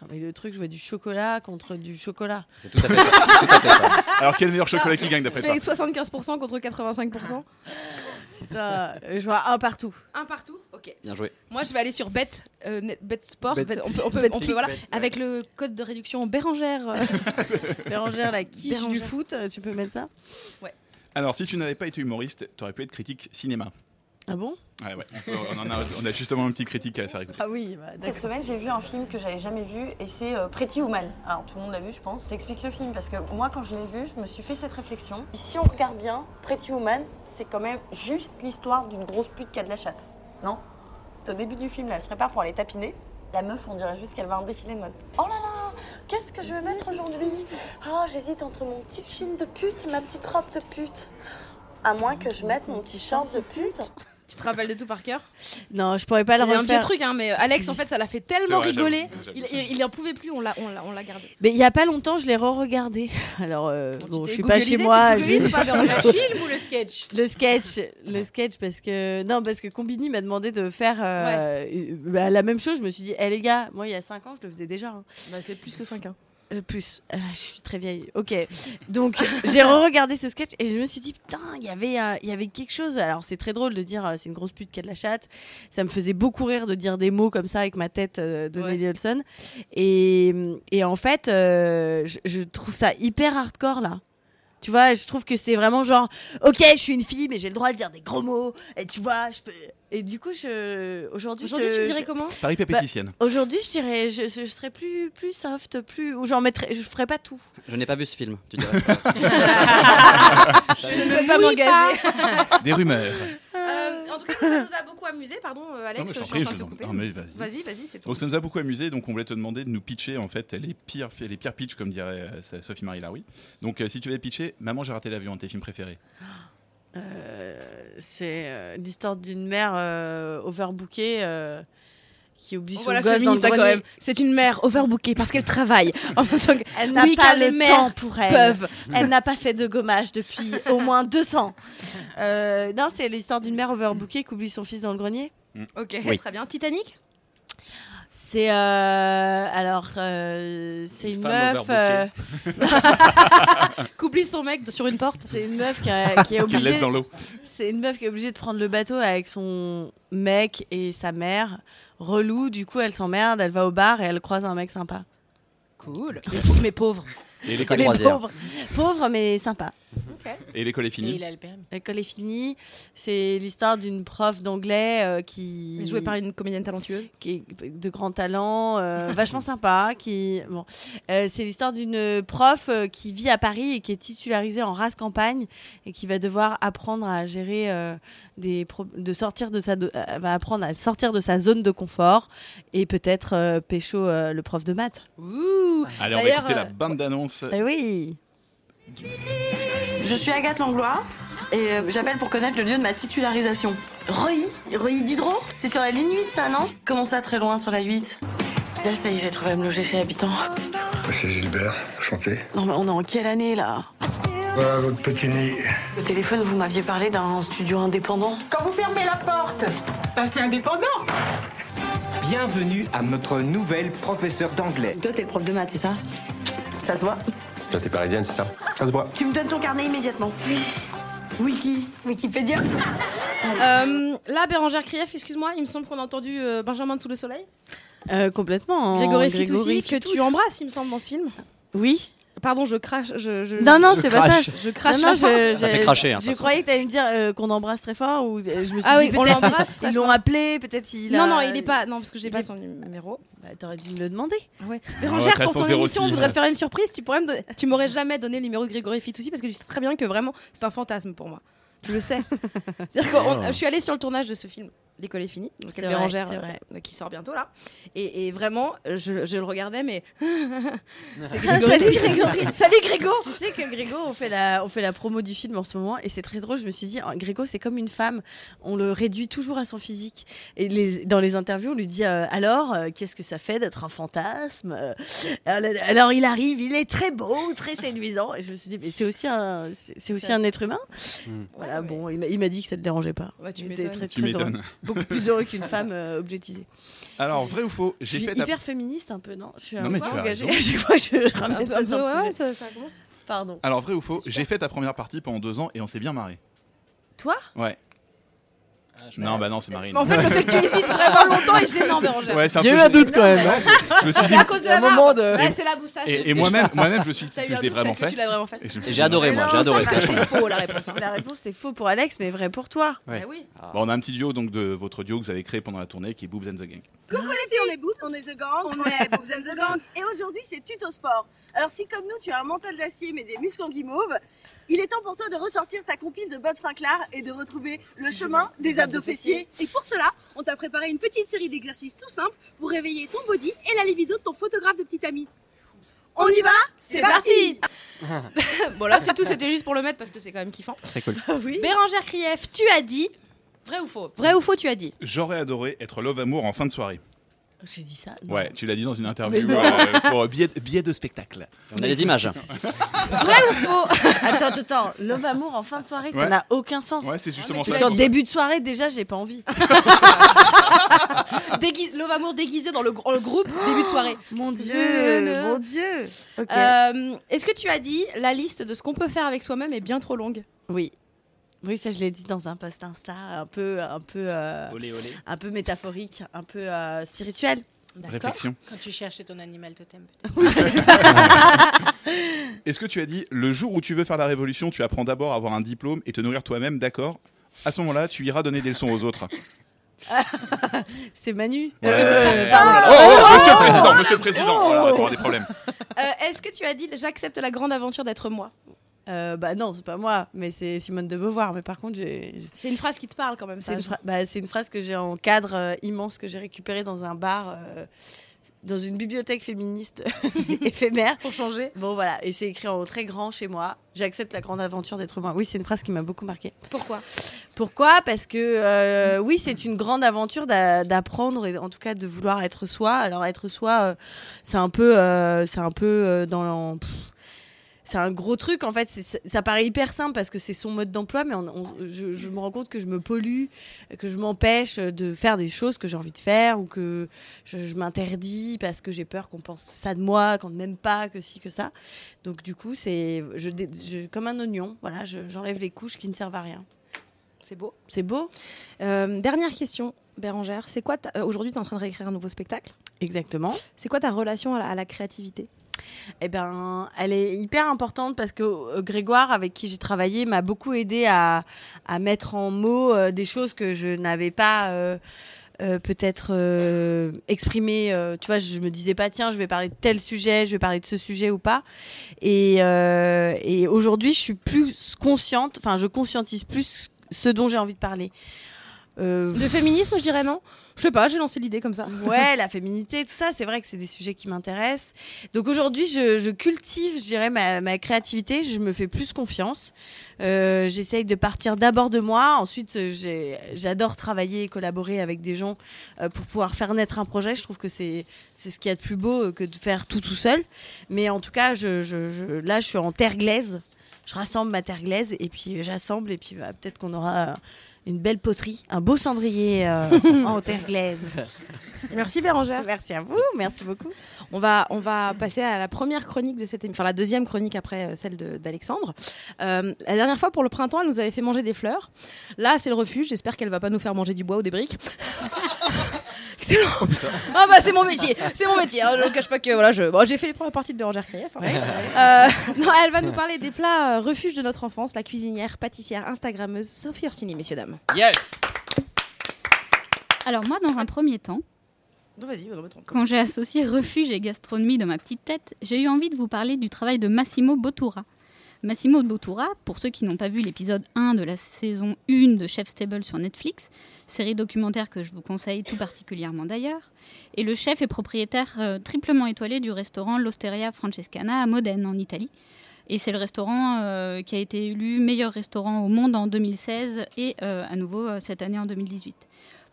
Ah, mais le truc, je vois du chocolat contre du chocolat. C'est tout à fait ça. tout à fait ça. Alors, quel meilleur chocolat qui gagne d'après toi? fais 75% contre 85%. Ça, je vois un partout. Un partout Ok. Bien joué. Moi, je vais aller sur Bet, euh, net- Bet Sport. Bet- Bet- on peut, on peut, Bet on peut- Click, voilà, Bet, avec le code de réduction Bérangère. Bérangère, la quiche Bérangère. du foot, euh, tu peux mettre ça? Alors, si tu n'avais pas été humoriste, tu aurais pu être critique cinéma. Ah bon? Ouais, ouais. On, en a, on a justement une petite critique à faire écouter. Ah oui, bah, Cette semaine, j'ai vu un film que j'avais jamais vu et c'est euh, Pretty Woman. Alors, tout le monde l'a vu, je pense. Je t'explique le film parce que moi, quand je l'ai vu, je me suis fait cette réflexion. Si on regarde bien, Pretty Woman, c'est quand même juste l'histoire d'une grosse pute qui a de la chatte. Non? Au début du film, là, elle se prépare pour aller tapiner. La meuf, on dirait juste qu'elle va en défilé de mode. Oh là là, qu'est-ce que je vais mettre aujourd'hui? Oh, j'hésite entre mon petit jean de pute et ma petite robe de pute. À moins que je mette mon petit short de pute. Tu te rappelles de tout par cœur? Non, je pourrais pas C'est le un refaire. vieux truc, hein, mais Alex, en fait, ça l'a fait tellement C'est vrai, rigoler. Il, j'avoue. il, il en pouvait plus, on l'a on l'a- on l'a gardé. Mais il y a pas longtemps, je l'ai re-regardé. Alors, euh, Bon, tu je suis pas chez tu moi. te je- pas, Bérangère Le film ou le sketch? Le sketch, le sketch parce que non parce que Combini m'a demandé de faire euh, euh, bah, la même chose. Je me suis dit, eh les gars, moi il y a 5 ans je le faisais déjà. hein. Bah, c'est plus que 5 ans. Euh, plus, Ah, je suis très vieille. Ok, donc j'ai re-regardé ce sketch et je me suis dit putain, il y avait, euh, il y avait quelque chose. Alors c'est très drôle de dire euh, c'est une grosse pute qui a de la chatte. Ça me faisait beaucoup rire de dire des mots comme ça avec ma tête de Ouais. Nelly Olson. Et, et en fait, je, je trouve ça hyper hardcore là. Tu vois, je trouve que c'est vraiment genre, ok, je suis une fille, mais j'ai le droit de dire des gros mots. Et tu vois, je peux. Et du coup, je aujourd'hui, Aujourd'hui, je- tu je- dirais comment? Paris pépéticienne. Aujourd'hui, je dirais, je, je serais plus, plus soft, plus, ou j'en mettrais, je ferais pas tout. Je n'ai pas vu ce film, tu dirais. Je ne veux pas m'engager. Des rumeurs. En tout cas, ça nous a beaucoup amusé. Pardon, euh, Alex, Non, mais je suis en train de te couper. non, mais vas-y. Vas-y, vas-y, c'est tout. Donc ça nous a beaucoup amusé, donc on voulait te demander de nous pitcher en fait les pires, les pires pitchs comme dirait euh, sa- Sophie-Marie Laroui. Donc euh, si tu veux pitcher, Maman j'ai raté l'avion, un de tes films préférés. Euh, c'est euh, l'histoire d'une mère euh, overbookée euh, qui oublie On son gosse dans le quand même. C'est une mère overbookée parce qu'elle travaille. En que- Elle n'a Oui, pas le mères temps pour elle. peuvent. Elle n'a pas fait de gommage depuis au moins 200. Euh, non, c'est l'histoire d'une mère overbookée qui oublie son fils dans le grenier. Ok, Oui. très bien. Titanic C'est euh, alors euh, c'est une, meuf. euh, Qu'oublie son mec de- sur une porte. c'est une meuf qui, a- qui est obligée. laisse dans l'eau. C'est une meuf qui est obligée de prendre le bateau avec son mec et sa mère. Relou, du coup elle s'emmerde, elle va au bar et elle croise un mec sympa. Cool. Mais pauvre. Et Mais pauvre, pauvre mais sympa. Et l'école est Et finie. il a le permis. L'école est finie. C'est l'histoire d'une prof d'anglais euh, qui Joué par une comédienne talentueuse. qui est de grand talent, euh, vachement sympa. Qui bon, Euh, c'est l'histoire d'une prof euh, qui vit à Paris et qui est titularisée en race campagne et qui va devoir apprendre à gérer euh, des pro- de sortir de sa do- euh, va apprendre à sortir de sa zone de confort et peut-être euh, pécho euh, le prof de maths. Ouh. Allez, on va écouter la bande d'annonce. Eh oui. Je suis Agathe Langlois et euh, j'appelle pour connaître le lieu de ma titularisation. Reuilly Reuilly Diderot? C'est sur la ligne 8 ça, non? Comment ça très loin sur la 8 Là, ça y est, j'ai trouvé à me loger chez Habitant. C'est Gilbert, enchanté. Non mais on est en quelle année là? Voilà votre petit nid. Au téléphone, vous m'aviez parlé d'un studio indépendant. Quand vous fermez la porte, bah, c'est indépendant. Bienvenue à notre nouvelle professeure d'anglais. Toi, t'es prof de maths, c'est ça? Ça se voit Toi, t'es parisienne, c'est ça? Ça se voit. Tu me donnes ton carnet immédiatement. Wiki. Wikipédia. Euh, là, Bérangère Krief, excuse-moi, il me semble qu'on a entendu euh, Benjamin sous le soleil. Euh, complètement. en Grégory Fitoussi, que Fitoussi. tu embrasses, il me semble, dans ce film. Oui. Pardon, je crache. Je, je- Non, non, c'est pas ça. Je crache. Non, non, je, Ça je- fait cracher, hein, Je croyais que t'allais me dire euh, qu'on embrasse très fort ou euh, je me suis Ah dit oui, on l'embrasse ils- l'ont appelé, peut-être il Non, a- non, il est pas. Non, parce que j'ai pas est- son numéro. Bah, t'aurais dû me le demander. Ouais. Ah, Bérangère, t'as pour ton 06. émission, on voudrait te faire une surprise. Tu pourrais me tu m'aurais jamais donné le numéro de Grégory Fitoussi parce que tu sais très bien que vraiment c'est un fantasme pour moi. Tu le sais. C'est-à-dire que je suis allée sur le tournage de ce film. L'école est finie, donc vrai, Bérangère vrai. euh, qui sort bientôt là. Et, et vraiment, je, je le regardais, mais c'est Salut. Grégory. Salut Grégo. Tu sais que Grégo, on fait, la, on fait la promo du film en ce moment et c'est très drôle. Je me suis dit, oh, Grégo, c'est comme une femme. On le réduit toujours à son physique. Et les- dans les interviews, on lui dit, euh, alors, euh, qu'est-ce que ça fait d'être un fantasme Euh, alors, il arrive, il est très beau, très séduisant. Et je me suis dit, mais c'est aussi un, c'est aussi un être humain. Voilà, bon, il m'a- il m'a dit que ça ne le dérangeait pas. Ouais, tu m'étonnes. Beaucoup plus heureux qu'une femme euh, objetisée. Alors, vrai ou faux Je J'ai suis fait. ta- hyper féministe un peu, non? Je suis Non, un mais peu tu as engagée. raison. À chaque fois, je, je ramène ça un peu, sur le ouais, sujet. ça, ça commence. Pardon. Alors, vrai ou faux J'ai fait ta première partie pendant deux ans et on s'est bien marré. Toi? Ouais. Non, bah non, c'est Marine. En fait, le fait que tu hésites vraiment longtemps est gênant, Bérangère. Ouais, c'est un Il y a peu eu un doute quand même. hein. Je me suis dit. C'est à cause de la un moment barbe. de- Ouais, c'est la moustache. Et, et moi-même, moi-même, je me suis dit T'as que eu je un l'ai doute, vraiment peut-être que fait. tu l'as vraiment fait. Et je me Et suis j'ai adoré, moi, non, j'ai adoré. ça. C'est faux la réponse. hein. La réponse c'est faux pour Alex, mais vrai pour toi. Ouais. Ah oui. Bon, on a un petit duo donc de votre duo que vous avez créé pendant la tournée qui est Boobs and the Gang. Coucou les filles, on est Boobs, on est The Gang, on est Boobs and The Gang. Et aujourd'hui, c'est Tuto Sport. Alors, si comme nous, tu as un mental d'acier mais des muscles en guimauve, il est temps pour toi de ressortir ta compile de Bob Sinclair et de retrouver le chemin des abdos fessiers. Et pour cela, on t'a préparé une petite série d'exercices tout simples pour réveiller ton body et la libido de ton photographe de petite amie. On y va C'est parti Bon là c'est tout, c'était juste pour le mettre parce que c'est quand même kiffant. Très cool. oui. Bérangère Krief, tu as dit vrai ou faux? Vrai ou faux tu as dit J'aurais adoré être Love Amour en fin de soirée. J'ai dit ça. non. Ouais, tu l'as dit dans une interview euh, pour billet, billet de spectacle. On a les images. Vrai ou faux Attends, attends, attends. Love amour en fin de soirée, ça Ouais. n'a aucun sens. Ouais, c'est justement tu ça. Parce qu'en début de soirée, déjà, j'ai pas envie. Dégui- Love Amour déguisé dans le, gr- le groupe début de soirée. Mon Dieu, mon Dieu. Ok. Euh, Est-ce que tu as dit la liste de ce qu'on peut faire avec soi-même est bien trop longue? Oui. Oui, ça, je l'ai dit dans un post Insta, un peu, un peu, euh, Olé, olé. un peu métaphorique, un peu euh, spirituel. Réflexion. Quand tu cherches ton animal totem. Est-ce que tu as dit le jour où tu veux faire la révolution, tu apprends d'abord à avoir un diplôme et te nourrir toi-même, d'accord? À ce moment-là, tu iras donner des leçons aux autres. C'est Manu. Ouais. Euh, Oh, pardon. là là. Oh, oh, monsieur le président, monsieur le président. Oh là, on va avoir des problèmes. Euh, Est-ce que tu as dit j'accepte la grande aventure d'être moi? Euh, bah non, c'est pas moi, mais c'est Simone de Beauvoir. Mais par contre, j'ai. C'est une phrase qui te parle quand même. C'est Ça. une, bah, c'est une phrase que j'ai en cadre euh, immense que j'ai récupéré dans un bar, euh, dans une bibliothèque féministe éphémère. Pour changer. Bon voilà, et c'est écrit en très grand chez moi. J'accepte la grande aventure d'être moi. Oui, c'est une phrase qui m'a beaucoup marquée. Pourquoi? Pourquoi? Parce que euh, oui, c'est une grande aventure d'a- d'apprendre et en tout cas de vouloir être soi. Alors être soi, c'est un peu, c'est un peu dans. pff, c'est un gros truc en fait. c'est- Ça paraît hyper simple parce que c'est son mode d'emploi, mais on- on- je, je me rends compte que je me pollue, que je m'empêche de faire des choses que j'ai envie de faire ou que je, je m'interdis parce que j'ai peur qu'on pense ça de moi, qu'on ne m'aime pas, que si, que ça. Donc du coup, c'est je, dé- je- comme un oignon. Voilà, je- j'enlève les couches qui ne servent à rien. C'est beau. C'est beau. Euh, dernière question, Bérangère. C'est quoi euh, Aujourd'hui, tu es en train de réécrire un nouveau spectacle? Exactement. C'est quoi ta relation à la, à la créativité? Eh ben, elle est hyper importante parce que euh, Grégoire, avec qui j'ai travaillé, m'a beaucoup aidé à, mettre en mots euh, des choses que je n'avais pas euh, peut-être exprimées. euh, tu vois, je me disais pas, tiens, je vais parler de tel sujet, je vais parler de ce sujet ou pas. Et, et aujourd'hui, je suis plus consciente, enfin, je conscientise plus ce dont j'ai envie de parler. Euh, De féminisme, je dirais non. Je sais pas, j'ai lancé l'idée comme ça. Ouais, la féminité, tout ça, c'est vrai que c'est des sujets qui m'intéressent. Donc aujourd'hui, je, je cultive, je dirais, ma, ma créativité. Je me fais plus confiance. Euh, J'essaye de partir d'abord de moi. Ensuite, euh, j'adore travailler et collaborer avec des gens euh, pour pouvoir faire naître un projet. Je trouve que c'est ce qu'il y a de plus beau que de faire tout tout seul. Mais en tout cas, je, je- je- là, je suis en terre glaise. Je rassemble ma terre glaise et puis j'assemble et puis bah, peut-être qu'on aura une belle poterie, un beau cendrier euh, en terre glaise. Merci Bérangère. Merci à vous, merci beaucoup. On va, on va passer à la première chronique de cette émission, enfin la deuxième chronique après euh, celle de- d'Alexandre. Euh, la dernière fois pour le printemps, elle nous avait fait manger des fleurs. Là, c'est le refuge. J'espère qu'elle va pas nous faire manger du bois ou des briques. Excellent. Ah bah c'est mon métier, c'est mon métier. hein. Je ne cache pas que voilà, je, bon, j'ai fait les premières parties de Bérangère Krief. hein. Euh, non, elle va nous parler des plats euh, refuge de notre enfance, la cuisinière, pâtissière, instagrammeuse Sophie Orsini, messieurs dames. Yes Alors moi, dans un premier temps, Non, vas-y, quand j'ai associé refuge et gastronomie dans ma petite tête, j'ai eu envie de vous parler du travail de Massimo Bottura. Massimo Bottura, pour ceux qui n'ont pas vu l'épisode 1 de la saison 1 de Chef's Table sur Netflix, série documentaire que je vous conseille tout particulièrement d'ailleurs, et le chef est propriétaire euh, triplement étoilé du restaurant L'Osteria Francescana à Modène en Italie. Et c'est le restaurant euh, qui a été élu meilleur restaurant au monde en 2016 et euh, à nouveau cette année en 2018.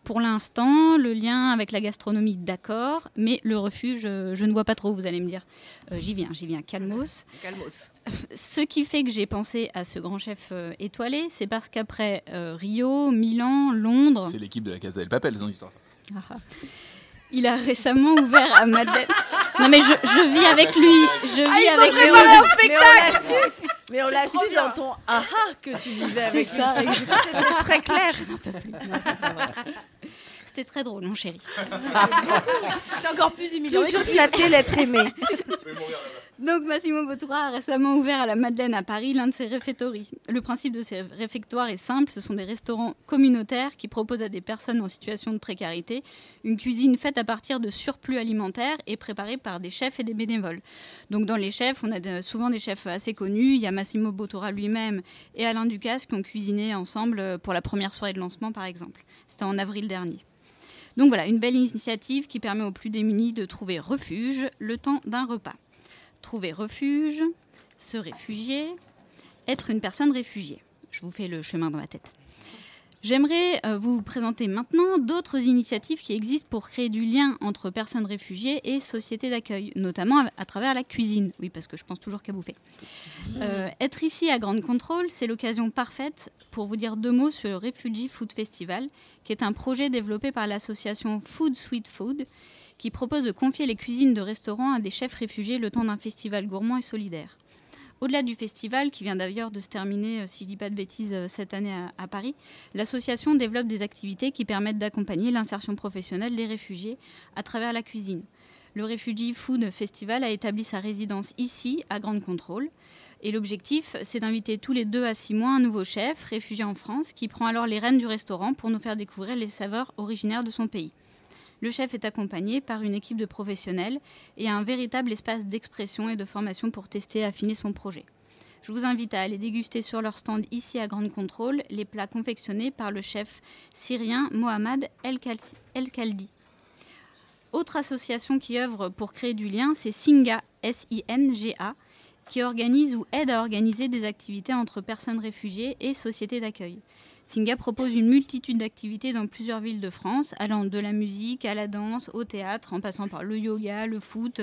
Pour l'instant, le lien avec la gastronomie, d'accord, mais le refuge, euh, je ne vois pas trop, vous allez me dire. Euh, j'y viens, j'y viens, calmos. Calmos. Ce qui fait que j'ai pensé à ce grand chef euh, étoilé, c'est parce qu'après euh, Rio, Milan, Londres, C'est l'équipe de la Casa del Papel, son histoire. ça. Ah, ah. il a récemment ouvert à Madeleine. Non mais je, je vis avec lui, je vis Ah, avec lui. un spectacle Mais on l'a su, mais on l'a su dans ton aha que tu vivais C'est avec ça. C'était très clair. Je n'en peux plus. Non, c'est pas vrai. C'était très drôle, mon chéri. T'es encore plus humiliant. Toujours flatté l'être aimé. Donc Massimo Bottura a récemment ouvert à la Madeleine à Paris l'un de ses réfectories. Le principe de ces réfectoires est simple, ce sont des restaurants communautaires qui proposent à des personnes en situation de précarité une cuisine faite à partir de surplus alimentaires et préparée par des chefs et des bénévoles. Donc dans les chefs, on a souvent des chefs assez connus, il y a Massimo Bottura lui-même et Alain Ducasse qui ont cuisiné ensemble pour la première soirée de lancement par exemple. C'était en avril dernier. Donc voilà, une belle initiative qui permet aux plus démunis de trouver refuge le temps d'un repas. Trouver refuge, se réfugier, être une personne réfugiée. Je vous fais le chemin dans la tête. J'aimerais euh, vous présenter maintenant d'autres initiatives qui existent pour créer du lien entre personnes réfugiées et sociétés d'accueil, notamment à, travers la cuisine. Oui, parce que je pense toujours qu'à bouffer. Euh, être ici à Grande Contrôle, c'est l'occasion parfaite pour vous dire deux mots sur le Refugee Food Festival, qui est un projet développé par l'association Food Sweet Food, qui propose de confier les cuisines de restaurants à des chefs réfugiés le temps d'un festival gourmand et solidaire. Au-delà du festival, qui vient d'ailleurs de se terminer, euh, si je ne dis pas de bêtises, euh, cette année à, à Paris, l'association développe des activités qui permettent d'accompagner l'insertion professionnelle des réfugiés à travers la cuisine. Le Refugee Food Festival a établi sa résidence ici, à Grande Contrôle. Et l'objectif, c'est d'inviter tous les deux à six mois un nouveau chef, réfugié en France, qui prend alors les rênes du restaurant pour nous faire découvrir les saveurs originaires de son pays. Le chef est accompagné par une équipe de professionnels et a un véritable espace d'expression et de formation pour tester et affiner son projet. Je vous invite à aller déguster sur leur stand ici à Grande Contrôle les plats confectionnés par le chef syrien Mohamed El Kaldi. Autre association qui œuvre pour créer du lien, c'est Singa, S-I-N-G-A. qui organise ou aide à organiser des activités entre personnes réfugiées et sociétés d'accueil. Singa propose une multitude d'activités dans plusieurs villes de France, allant de la musique à la danse, au théâtre, en passant par le yoga, le foot,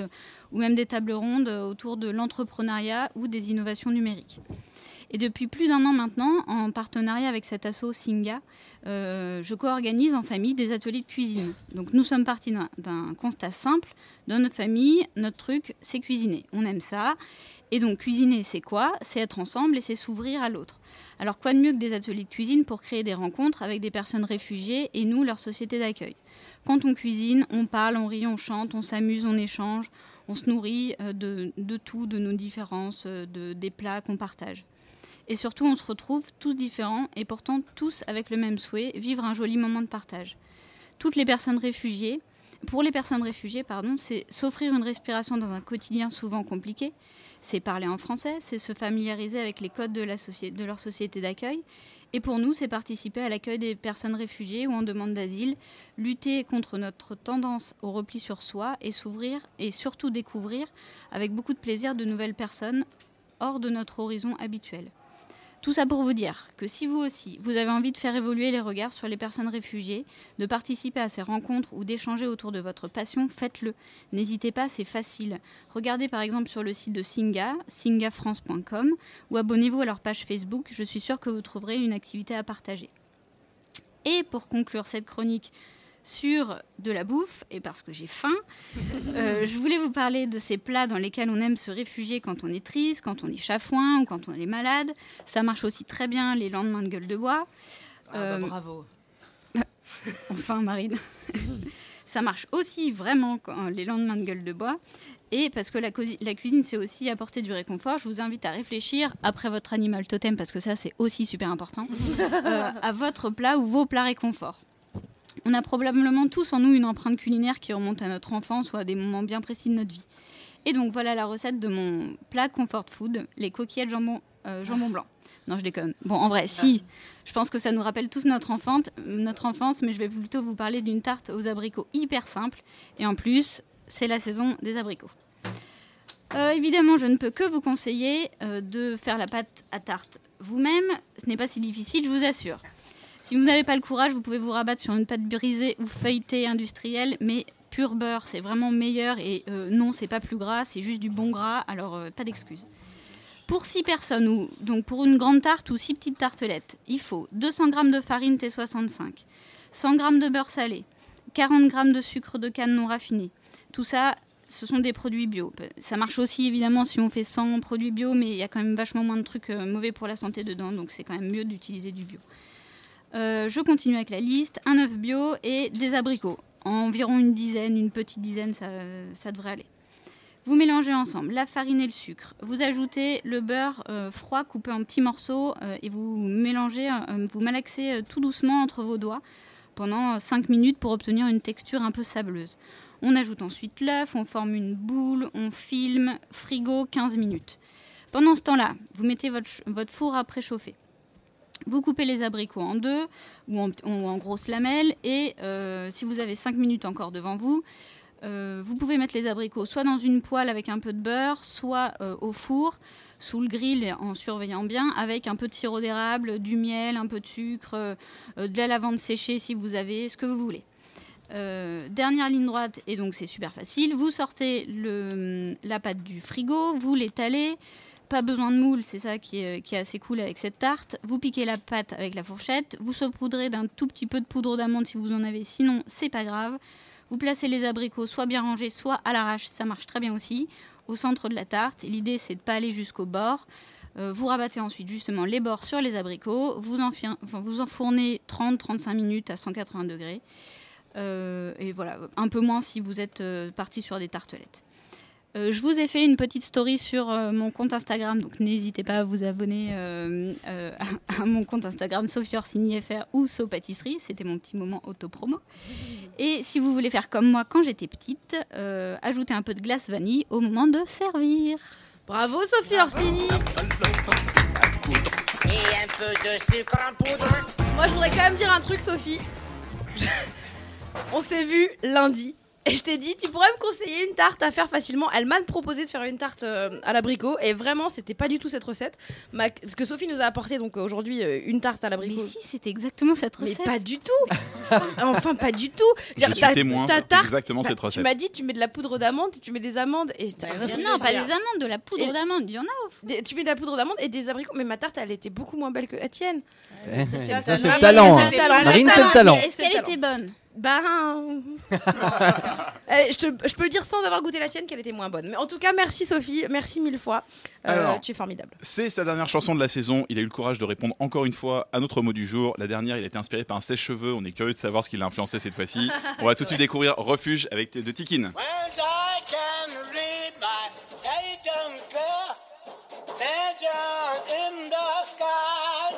ou même des tables rondes autour de l'entrepreneuriat ou des innovations numériques. Et depuis plus d'un an maintenant, en partenariat avec cet asso Singa, euh, je co-organise en famille des ateliers de cuisine. Donc nous sommes partis d'un- constat simple. Dans notre famille, notre truc, c'est cuisiner. On aime ça. Et donc cuisiner, c'est quoi? C'est être ensemble et c'est s'ouvrir à l'autre. Alors quoi de mieux que des ateliers de cuisine pour créer des rencontres avec des personnes réfugiées et nous, leur société d'accueil? Quand on cuisine, on parle, on rit, on chante, on s'amuse, on échange, on se nourrit euh, de, de tout, de nos différences, euh, de, des plats qu'on partage. Et surtout, on se retrouve tous différents et pourtant tous avec le même souhait, vivre un joli moment de partage. Toutes les personnes réfugiées, pour les personnes réfugiées, pardon, c'est s'offrir une respiration dans un quotidien souvent compliqué, c'est parler en français, c'est se familiariser avec les codes de, de leur société d'accueil. Et pour nous, c'est participer à l'accueil des personnes réfugiées ou en demande d'asile, lutter contre notre tendance au repli sur soi et s'ouvrir et surtout découvrir avec beaucoup de plaisir de nouvelles personnes hors de notre horizon habituel. Tout ça pour vous dire que si vous aussi, vous avez envie de faire évoluer les regards sur les personnes réfugiées, de participer à ces rencontres ou d'échanger autour de votre passion, faites-le. N'hésitez pas, c'est facile. Regardez par exemple sur le site de Singa, singafrance.com, ou abonnez-vous à leur page Facebook, je suis sûre que vous trouverez une activité à partager. Et pour conclure cette chronique sur de la bouffe, et parce que j'ai faim, euh, je voulais vous parler de ces plats dans lesquels on aime se réfugier quand on est triste, quand on est chafouin ou quand on est malade. Ça marche aussi très bien les lendemains de gueule de bois. Ah bah, Euh, bravo. enfin, Marine. Ça marche aussi vraiment quand- les lendemains de gueule de bois. Et parce que la, cuisine, c'est aussi apporter du réconfort, je vous invite à réfléchir, après votre animal totem, parce que ça, c'est aussi super important, euh, à votre plat ou vos plats réconfort. On a probablement tous en nous une empreinte culinaire qui remonte à notre enfance ou à des moments bien précis de notre vie. Et donc voilà la recette de mon plat comfort food, les coquillettes jambon, euh, jambon blanc. Non, je déconne. Bon, en vrai, si. Je pense que ça nous rappelle tous notre, enfante, notre enfance, mais je vais plutôt vous parler d'une tarte aux abricots hyper simple. Et en plus, c'est la saison des abricots. Euh, évidemment, je ne peux que vous conseiller euh, de faire la pâte à tarte vous-même. Ce n'est pas si difficile, je vous assure. Si vous n'avez pas le courage, vous pouvez vous rabattre sur une pâte brisée ou feuilletée industrielle, mais pur beurre, c'est vraiment meilleur. Et euh, non, c'est pas plus gras, c'est juste du bon gras, alors euh, pas d'excuses. Pour 6 personnes, ou donc pour une grande tarte ou 6 petites tartelettes, il faut 200 g de farine T65, 100 g de beurre salé, 40 g de sucre de canne non raffiné. Tout ça, ce sont des produits bio. Ça marche aussi évidemment si on fait 100 produits bio, mais il y a quand même vachement moins de trucs euh, mauvais pour la santé dedans, donc c'est quand même mieux d'utiliser du bio. Euh, je continue avec la liste. Un œuf bio et des abricots. Environ une dizaine, une petite dizaine, ça, ça devrait aller. Vous mélangez ensemble la farine et le sucre. Vous ajoutez le beurre euh, froid coupé en petits morceaux euh, et vous mélangez, euh, vous malaxez euh, tout doucement entre vos doigts pendant 5 minutes pour obtenir une texture un peu sableuse. On ajoute ensuite l'œuf, on forme une boule, on filme, frigo 15 minutes. Pendant ce temps-là, vous mettez votre four à préchauffer. Vous coupez les abricots en deux ou en, ou en grosses lamelles et euh, si vous avez 5 minutes encore devant vous, euh, vous pouvez mettre les abricots soit dans une poêle avec un peu de beurre, soit euh, au four, sous le grill en surveillant bien, avec un peu de sirop d'érable, du miel, un peu de sucre, de la lavande séchée si vous avez, ce que vous voulez. Dernière ligne droite, et donc c'est super facile. Vous sortez la pâte du frigo, vous l'étalez. Pas besoin de moule, c'est ça qui est, assez cool avec cette tarte. Vous piquez la pâte avec la fourchette, vous saupoudrez d'un tout petit peu de poudre d'amande si vous en avez, sinon c'est pas grave. Vous placez les abricots soit bien rangés, soit à l'arrache, ça marche très bien aussi, au centre de la tarte. L'idée c'est de pas aller jusqu'au bord. Euh, vous rabattez ensuite justement les bords sur les abricots, vous enfournez 30-35 minutes à 180 degrés. Euh, et voilà, un peu moins si vous êtes euh, parti sur des tartelettes. Euh, je vous ai fait une petite story sur euh, mon compte Instagram, donc n'hésitez pas à vous abonner euh, euh, à, à mon compte Instagram Sophie Orsini FR ou So Pâtisserie. C'était mon petit moment auto-promo. Et si vous voulez faire comme moi quand j'étais petite, euh, ajoutez un peu de glace vanille au moment de servir. Bravo Sophie Orsini Et un peu de sucre en poudre. Moi je voudrais quand même dire un truc Sophie. Je- On s'est vu lundi Et je t'ai dit, tu pourrais me conseiller une tarte à faire facilement. Elle m'a proposé de faire une tarte euh, à l'abricot. Et vraiment, c'était pas du tout cette recette. Ma- Ce que Sophie nous a apporté donc aujourd'hui euh, une tarte à l'abricot. Mais si, c'était exactement cette recette. Mais pas du tout. enfin, pas du tout. Je suis ta- témoin ta tarte, exactement cette Tu recette. m'as dit, tu mets de la poudre d'amande, tu mets des amandes et rien Non, pas ça. des amandes, de la poudre d'amande. Il y en a au Des- tu mets de la poudre d'amande et des abricots. Mais ma tarte, elle était beaucoup moins belle que la tienne. Eh, Ça, ça, c'est non, le talent, c'est hein. le talent. Marine, c'est le talent. Est-ce qu'elle était bonne? Ben. Allez, je, te- je peux le dire sans avoir goûté la tienne qu'elle était moins bonne. Mais en tout cas, merci Sophie, merci mille fois. Euh, Alors. tu es formidable. C'est sa dernière chanson de la saison. Il a eu le courage de répondre encore une fois à notre mot du jour. La dernière, il a été inspiré par un sèche-cheveux. On est curieux de savoir ce qui l'a influencé cette fois-ci. On va tout de suite découvrir Refuge avec de Tikin. I can read my agent vision in the sky.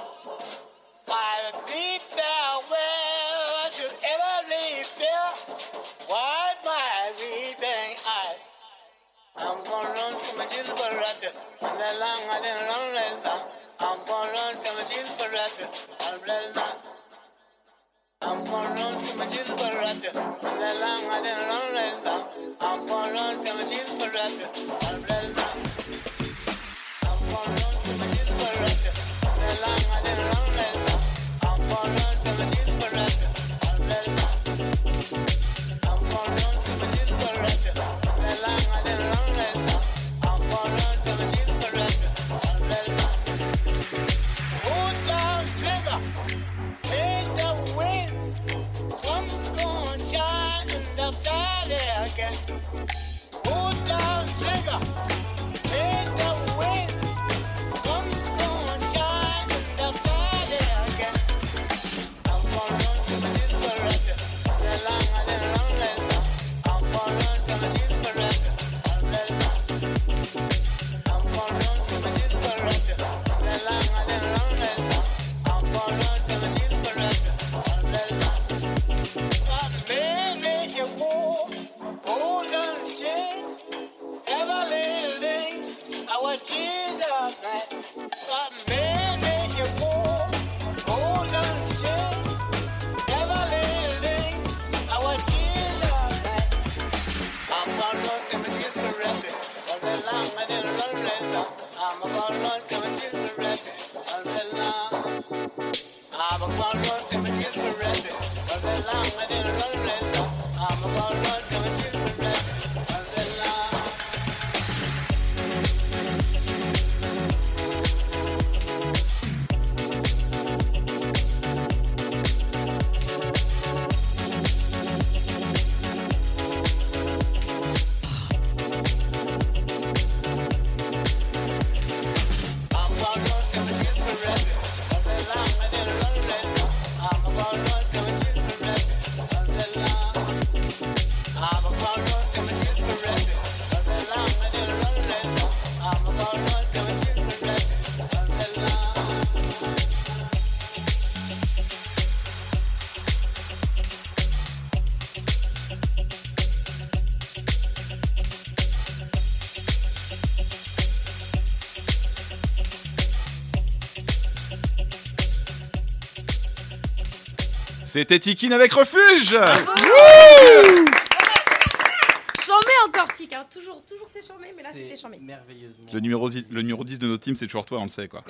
I'll be there where I'm gonna run to my little brother. And the long I didn't run like that. I'm gonna run to my little brother. I'm blessed now. I'm gonna run to my little brother. And the long I didn't run like that. I'm gonna run to my little brother. I'm blessed C'était Tikin avec Refuge encore, Tic. hein. Toujours, toujours c'est mais là c'était chambé. Merveilleusement. le numéro, le numéro 10 de notre team, c'est toujours toi, on le sait quoi.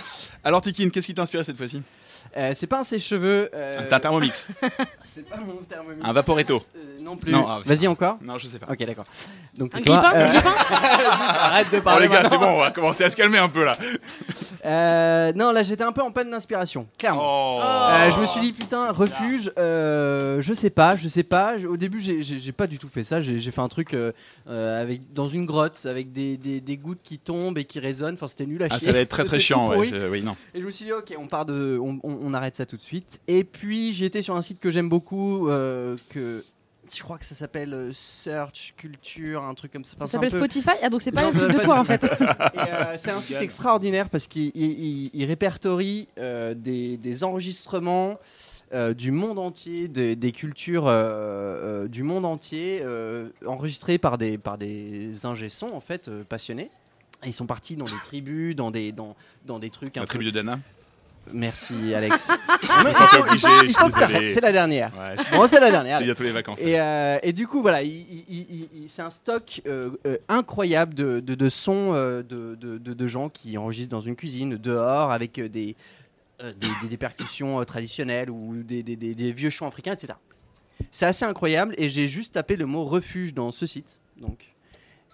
Alors Tikin, qu'est-ce qui t'a inspiré cette fois-ci? Euh, c'est pas un sèche-cheveux. euh, un Thermomix. c'est pas mon thermomix. Un Vaporetto. Euh, non plus. Ah. Vas-y encore. Non, je sais pas. Ok, d'accord. Donc Un toi, grippin, un euh, Arrête de Oh parler. les gars, c'est bon, on va commencer à se calmer un peu là. Euh, non, là j'étais un peu en panne d'inspiration, clairement. Oh. Euh, je me suis dit putain, refuge, euh, je sais pas, je sais pas. Au début, j'ai- pas du tout fait ça. J'ai j'ai fait un truc euh, avec dans une grotte avec des, des, des gouttes qui tombent et qui résonnent. Enfin, c'était nul à Ah, chier. ça va être très très chiant, ouais. je- oui, non. Et je me suis dit, ok, on part de, on, on- on arrête ça tout de suite. Et puis j'ai été sur un site que j'aime beaucoup, euh, que je crois que ça s'appelle euh, Search Culture, un truc comme ça. Enfin, Ça s'appelle peu- Spotify Ah, donc c'est pas un truc de toi en fait. euh, c'est un site extraordinaire parce qu'il il- il- il répertorie euh, des, des enregistrements. Euh, du monde entier, des, des cultures euh, euh, du monde entier, enregistrés par des, par des ingé-sons en fait passionnés. Et ils sont partis dans des tribus, dans des, dans, dans des trucs un La peu- tribu de Dana. Merci Alex. C'est la dernière. Ouais, Bon, c'est la dernière. C'est bientôt les vacances. Et, euh, et du coup, voilà, il- il- il- il- il- c'est un stock euh, euh, incroyable de, de, de sons de, de, gens qui enregistrent dans une cuisine, dehors, avec des, euh, des, percussions euh, traditionnelles ou des, vieux chants africains, etc. C'est assez incroyable et j'ai juste tapé le mot refuge dans ce site. Donc,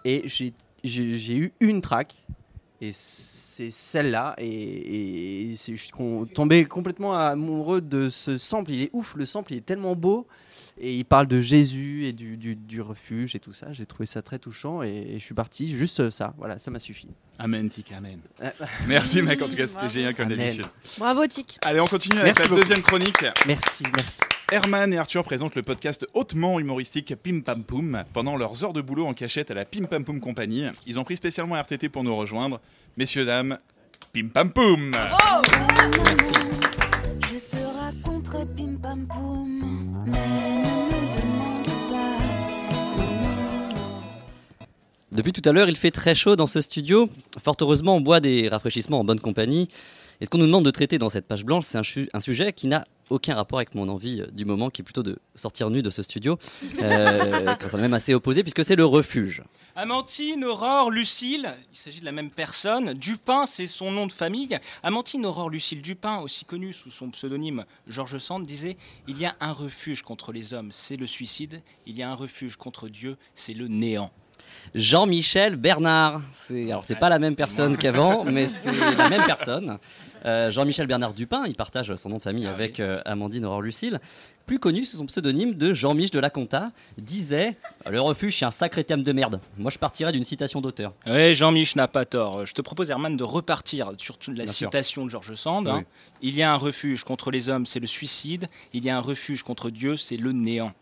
et j'ai eu une track et c'est celle-là et, je suis tombé complètement amoureux de ce sample. Il est ouf, le sample il est tellement beau et il parle de Jésus et du, du- du refuge et tout ça. J'ai trouvé ça très touchant et, et je suis parti juste ça. Voilà, ça m'a suffi. Amen, Tic, amen. Euh, Merci mec, en tout cas c'était génial comme d'habitude. Bravo, Tic. Allez, on continue avec Merci la beaucoup. deuxième chronique. Merci, merci. Herman et Arthur présentent le podcast hautement humoristique Pim Pam Poum pendant leurs heures de boulot en cachette à la Pim Pam Poum Compagnie. Ils ont pris spécialement RTT pour nous rejoindre. Messieurs, dames, Pim Pam Poum Je te raconterai pim pam poum, mais ne me demande pas. Depuis tout à l'heure, il fait très chaud dans ce studio. Fort heureusement, on boit des rafraîchissements en bonne compagnie. Et ce qu'on nous demande de traiter dans cette page blanche, c'est un sujet qui n'a aucun rapport avec mon envie euh, du moment, qui est plutôt de sortir nu de ce studio. Euh, quand ça même assez opposé, puisque c'est le refuge. Amantine, Aurore, Lucille, il s'agit de la même personne. Dupin, c'est son nom de famille. Amantine, Aurore, Lucille Dupin, aussi connue sous son pseudonyme Georges Sand, disait Il y a un refuge contre les hommes, c'est le suicide. Il y a un refuge contre Dieu, c'est le néant. Jean-Michel Bernard. C'est alors c'est pas la même personne qu'avant, mais c'est la même personne. Euh, Jean-Michel Bernard Dupin, il partage son nom de famille avec euh, Amandine Aurore Lucille, plus connu sous son pseudonyme de Jean-Mich de la Conta, disait le refuge c'est un sacré thème de merde. Moi je partirais d'une citation d'auteur. Oui, Jean-Mich n'a pas tort. Je te propose, Herman, de repartir sur toute la Bien sûr. citation de Georges Sand. Oui. hein. Il y a un refuge contre les hommes, c'est le suicide. Il y a un refuge contre Dieu, c'est le néant.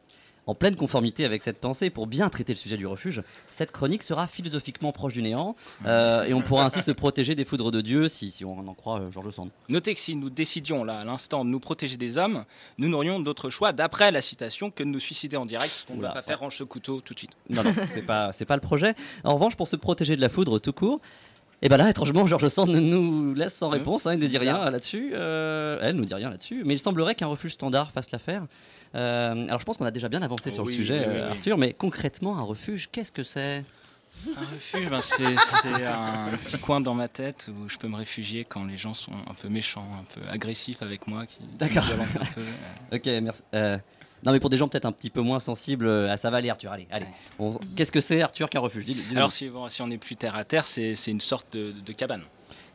En pleine conformité avec cette pensée, pour bien traiter le sujet du refuge, cette chronique sera philosophiquement proche du néant, euh, et on pourra ainsi se protéger des foudres de Dieu si, si on en croit euh, Georges Sand. Notez que si nous décidions là à l'instant de nous protéger des hommes, nous n'aurions d'autre choix, d'après la citation, que de nous suicider en direct, qu'on ne va pas faire range ce couteau tout de suite. Non, non, c'est pas, pas le projet. En revanche, pour se protéger de la foudre tout court, et ben là, étrangement, Georges Sand nous laisse sans réponse. hein, il ne dit rien là-dessus. Euh, elle nous dit rien là-dessus. Mais il semblerait qu'un refuge standard fasse l'affaire. Euh, alors, je pense qu'on a déjà bien avancé Oh sur oui, le sujet, oui, oui, euh, oui. Arthur. Mais concrètement, un refuge, qu'est-ce que c'est? Un refuge, ben, c'est un petit coin dans ma tête où je peux me réfugier quand les gens sont un peu méchants, un peu agressifs avec moi, qui, qui me D'accord. violentent un peu. Ok, merci. Euh, non, mais pour des gens peut-être un petit peu moins sensibles, euh, ça va aller, Arthur. Allez, allez. On- Qu'est-ce que c'est, Arthur, qu'un refuge? Alors si, bon, si on est plus terre à terre, c'est c'est une sorte de, de cabane.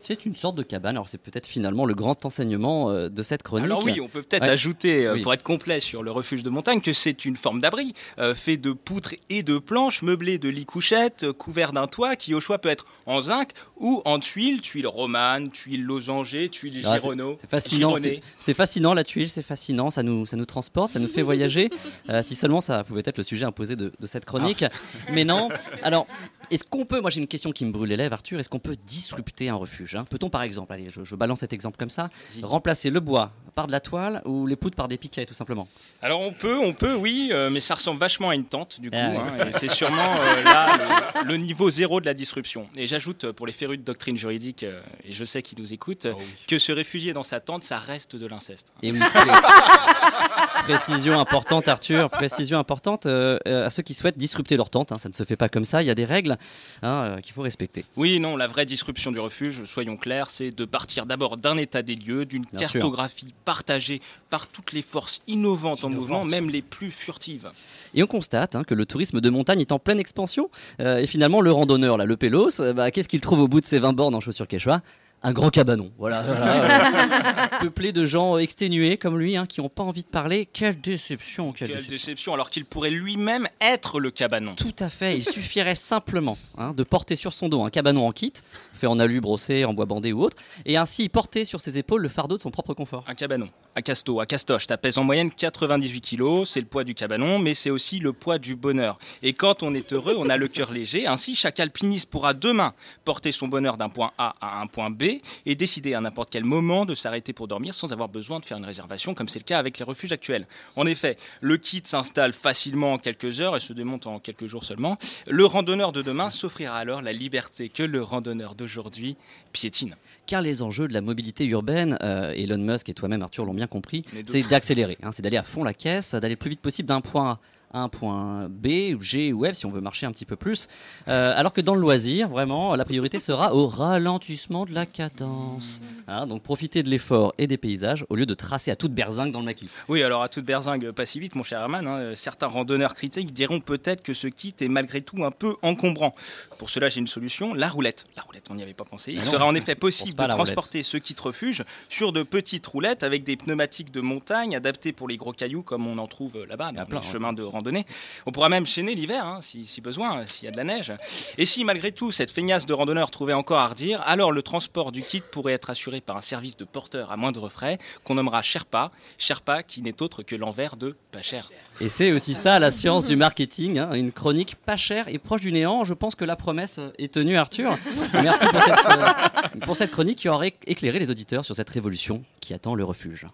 C'est une sorte de cabane. Alors, c'est peut-être finalement le grand enseignement euh, de cette chronique. Alors oui, on peut peut-être Ouais. ajouter, euh, Oui. pour être complet sur le refuge de montagne, que c'est une forme d'abri, euh, fait de poutres et de planches, meublé de lits couchettes, couvert d'un toit qui au choix peut être en zinc ou en tuiles, tuiles romanes, tuiles losangées, tuiles Ah, c'est- gironneaux. C'est fascinant, c'est fascinant la tuile, c'est fascinant, ça nous, ça nous transporte, ça nous fait voyager. Si seulement ça pouvait être le sujet imposé de, de cette chronique. Ah. Mais non. Alors, est-ce qu'on peut, moi j'ai une question qui me brûle les lèvres, Arthur, est-ce qu'on peut disrupter un refuge? Peut-on par exemple, allez, je, je balance cet exemple comme ça, remplacer le bois par de la toile ou les poutres par des piquets tout simplement Alors on peut, on peut, oui, euh, mais ça ressemble vachement à une tente du coup, Ah oui. hein, et c'est sûrement euh, là le, le niveau zéro de la disruption. Et j'ajoute euh, pour les férus de doctrine juridique, euh, et je sais qu'ils nous écoutent, euh, que se réfugier dans sa tente, ça reste de l'inceste. Et précision importante, Arthur. Précision importante euh, euh, à ceux qui souhaitent disrupter leur tente. hein, ça ne se fait pas comme ça. Il y a des règles hein, euh, qu'il faut respecter. Oui, non, la vraie disruption du refuge, soyons clairs, c'est de partir d'abord d'un état des lieux, d'une cartographie partagée par toutes les forces innovantes en mouvement, même les plus furtives. Et on constate hein, que le tourisme de montagne est en pleine expansion. Euh, et finalement, le randonneur, là, le Pélos, euh, bah, qu'est-ce qu'il trouve au bout de ses 20 bornes en chaussures quechua? Un grand cabanon, voilà, voilà, euh, peuplé de gens exténués comme lui, hein, qui n'ont pas envie de parler. Quelle déception, quelle, Quelle déception. déception, alors qu'il pourrait lui-même être le cabanon. Tout à fait, il suffirait simplement hein, de porter sur son dos un cabanon en kit, fait en alu brossé, en bois bandé ou autre, et ainsi porter sur ses épaules le fardeau de son propre confort. Un cabanon. À Casto, à Castoche. Ça pèse en moyenne 98 kilos. C'est le poids du cabanon, mais c'est aussi le poids du bonheur. Et quand on est heureux, on a le cœur léger. Ainsi, chaque alpiniste pourra demain porter son bonheur d'un point A à un point B et décider à n'importe quel moment de s'arrêter pour dormir sans avoir besoin de faire une réservation, comme c'est le cas avec les refuges actuels. En effet, le kit s'installe facilement en quelques heures et se démonte en quelques jours seulement. Le randonneur de demain s'offrira alors la liberté que le randonneur d'aujourd'hui piétine. Car les enjeux de la mobilité urbaine, euh, Elon Musk et toi-même Arthur l'ont bien compris, c'est d'accélérer, hein, c'est d'aller à fond la caisse, d'aller le plus vite possible d'un point A. à un point B, ou G ou F si on veut marcher un petit peu plus. Euh, alors que dans le loisir, vraiment, la priorité sera au ralentissement de la cadence. Hein, donc profiter de l'effort et des paysages au lieu de tracer à toute berzingue dans le maquis. Oui, alors à toute berzingue, pas si vite, mon cher Herman. hein, certains randonneurs critiques diront peut-être que ce kit est malgré tout un peu encombrant. Pour cela, j'ai une solution la roulette. La roulette, on n'y avait pas pensé. Il sera en effet possible de roulette. transporter ce kit refuge sur de petites roulettes avec des pneumatiques de montagne adaptés pour les gros cailloux comme on en trouve là-bas dans plein, les ouais. chemins de randonnée. On pourra même chaîner l'hiver hein, si, si besoin, s'il y a de la neige. Et si malgré tout cette feignasse de randonneur trouvait encore à redire, alors le transport du kit pourrait être assuré par un service de porteur à moindre frais qu'on nommera Sherpa. Sherpa qui n'est autre que l'envers de pas cher. Et c'est aussi ça la science du marketing, hein, une chronique pas chère et proche du néant. Je pense que la promesse est tenue, Arthur. Merci pour cette, euh, pour cette chronique qui aurait éclairé les auditeurs sur cette révolution qui attend le refuge.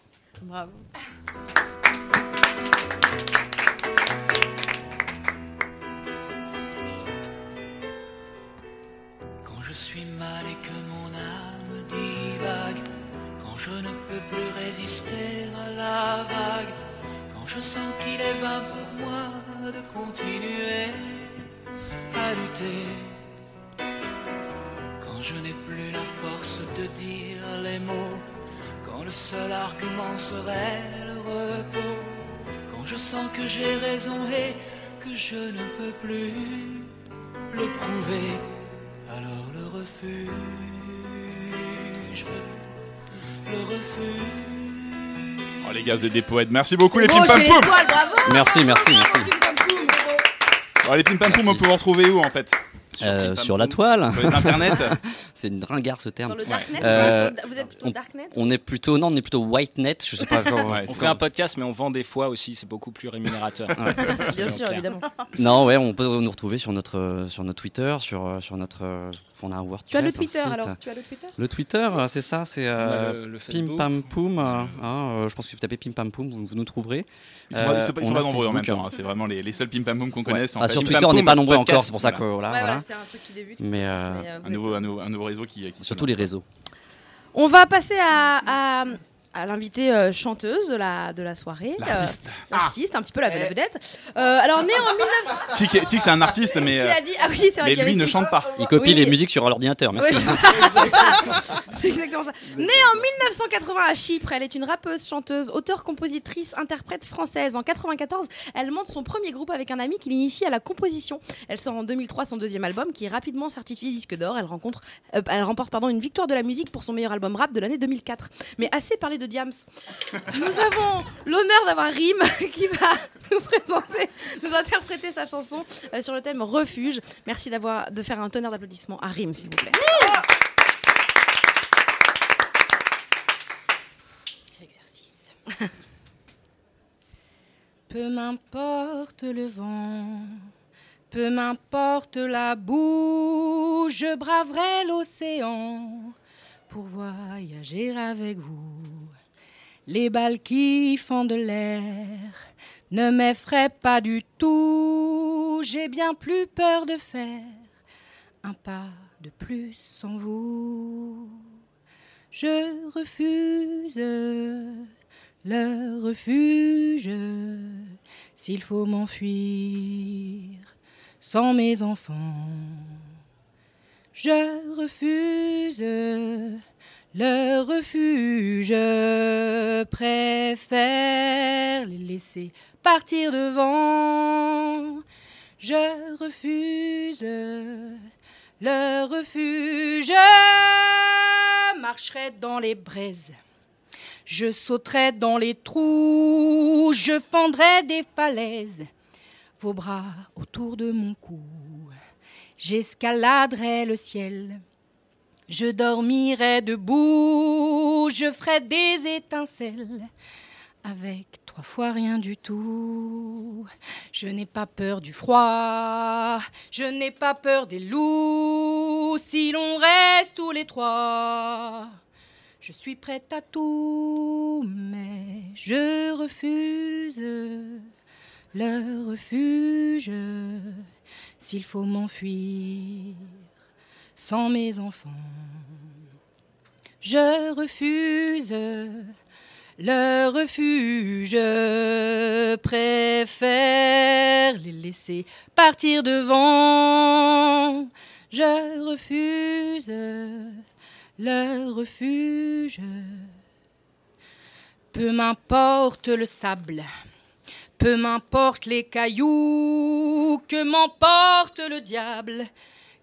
Bravo. Quand je suis mal et que mon âme divague, quand je ne peux plus résister à la vague, quand je sens qu'il est vain pour moi de continuer à lutter, quand je n'ai plus la force de dire les mots, quand le seul argument serait le repos, quand je sens que j'ai raison et que je ne peux plus le prouver. Le refuge, le refuge. Oh les gars, vous êtes des poètes. Merci beaucoup les Pim Pam Poum. poils, bravo Merci, merci, merci. Oh, les Pim Pam Poum, on peut vous retrouver où en fait? Euh, sur la toile. Sur les internets C'est une ringarde ce terme. Dans le darknet, Euh, sur- vous êtes plutôt on, darknet? on est plutôt non, on est plutôt whitenet. Je sais pas. on fait un podcast, mais on vend des fois aussi, c'est beaucoup plus rémunérateur. Bien sûr, clair. évidemment. Non, ouais, on peut nous retrouver sur notre euh, sur notre Twitter, sur euh, sur notre euh, on a un WordPress. Tu as le Twitter, alors Tu as le Twitter Le Twitter, c'est ça, c'est euh, le- le Pim. Pam Poum. euh, hein, euh, je pense que si vous tapez Pim Pam Poum, vous, vous nous trouverez. Ils sont pas, ils sont Euh, pas- ils sont on pas nombreux en même temps. hein. C'est vraiment les, les seuls Pim Pam Poum qu'on connaisse. en Ah, fait. sur Pim Twitter, Pam on n'est pas nombreux podcast, encore, c'est pour ça que voilà. voilà. Ouais, voilà, c'est un truc qui débute. Mais, euh, euh, Un êtes- nouveau, un, nouveau, un nouveau réseau qui, qui Surtout les réseaux. On va passer à, à, à l'invitée euh, chanteuse de la, de la soirée. L'artiste. Euh, L'artiste, un petit peu la, la vedette. Euh, alors, né en 1900. Tic, Tic, c'est un artiste, mais, Il euh, a dit- ah oui, c'est vrai mais lui ne chante pas. Il copie Oui. les musiques sur l'ordinateur. Merci. C'est exactement ça. Née en 1980 à Chypre, elle est une rappeuse, chanteuse, auteure, compositrice, interprète française. En 94, elle monte son premier groupe avec un ami qui l'initie à la composition. Elle sort en 2003 son deuxième album qui est rapidement certifié disque d'or. Elle, rencontre, euh, elle remporte pardon, une victoire de la musique pour son meilleur album rap de l'année 2004. Mais assez parlé de Diams. Nous avons l'honneur d'avoir Rim qui va nous présenter, nous interpréter sa chanson euh, sur le thème Refuge. Merci d'avoir de faire un tonnerre d'applaudissements à Rim, s'il vous plaît. Exercice. Peu m'importe le vent, peu m'importe la boue, je braverai l'océan pour voyager avec vous. Les balles qui font de l'air ne m'effraient pas du tout, j'ai bien plus peur de faire un pas de plus sans vous. Je refuse le refuge s'il faut m'enfuir sans mes enfants. Je refuse le refuge, préfère les laisser partir devant. Je refuse le refuge, marcherai dans les braises. Je sauterai dans les trous, je fendrai des falaises, vos bras autour de mon cou. J'escaladerai le ciel, Je dormirai debout, je ferai des étincelles avec trois fois rien du tout. Je n'ai pas peur du froid, je n'ai pas peur des loups, si l'on reste tous les trois. Je suis prête à tout, mais je refuse le refuge s'il faut m'enfuir sans mes enfants. Je refuse le refuge, préfère les laisser partir devant. Je refuse le refuge. Peu m'importe le sable, peu m'importe les cailloux, que m'emporte le diable.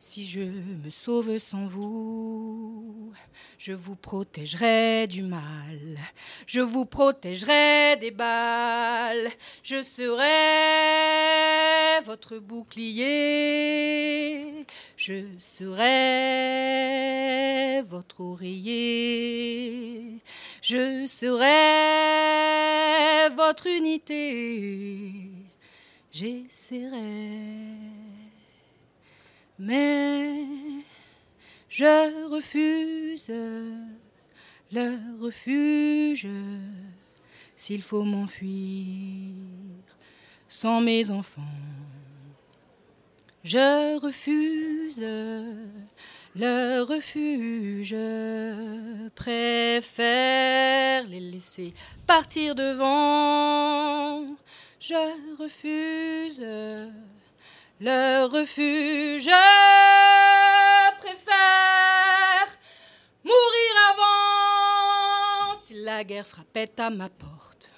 Si je me sauve sans vous, je vous protégerai du mal, je vous protégerai des balles, je serai votre bouclier, je serai votre oreiller, je serai votre unité, j'essaierai mais je refuse le refuge s'il faut m'enfuir sans mes enfants. Je refuse le refuge, préfère les laisser partir devant. Je refuse le refuge. Je préfère mourir avant si la guerre frappait à ma porte,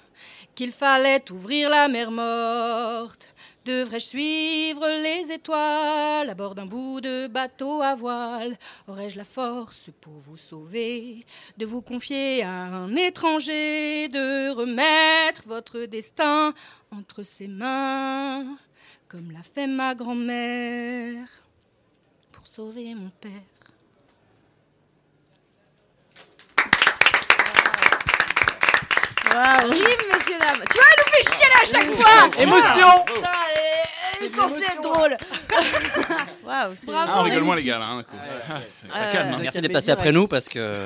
qu'il fallait ouvrir la mer morte. Devrais-je suivre les étoiles à bord d'un bout de bateau à voile? Aurais-je la force pour vous sauver, de vous confier à un étranger, de remettre votre destin entre ses mains? Comme l'a fait ma grand-mère pour sauver mon père. Waouh. Rime, messieurs, dames. Tu vois, elle nous fait chialer à chaque fois. Émotion. Est censée être drôle. Waouh, c'est Ah, on rigole moins, les gars, là. hein. Ah, ça Euh, calme. hein. Merci d'être passé après nous parce que.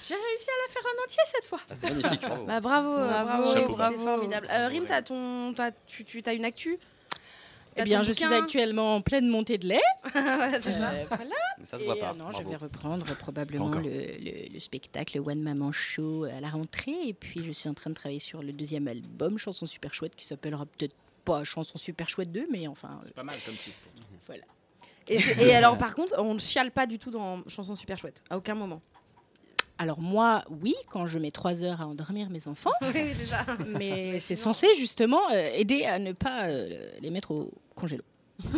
J'ai réussi à la faire en entier cette fois. c'est magnifique, bravo. Bah, bravo, euh, Bravo, bravo, Chapeau. c'était bravo. formidable. Euh, Rim, t'as ton, t'as- tu, tu as une actu? Eh bien, je suis actuellement en pleine montée de lait. Voilà, c'est ça. Euh, voilà. Mais ça se voit Et, pas, euh, non, je bravo. vais reprendre probablement Encore. le, le- le spectacle One Maman Show à la rentrée. Et puis, je suis en train de travailler sur le deuxième album, Chanson Super Chouette, qui s'appellera peut-être pas Chanson Super Chouette 2, mais enfin. C'est pas mal comme titre. Voilà. Et, alors, par contre, on ne chiale pas du tout dans Chanson Super Chouette, à aucun moment. Alors moi, oui, quand je mets trois heures à endormir mes enfants, Oui, ça. mais c'est censé justement euh, aider à ne pas euh, les mettre au congélo.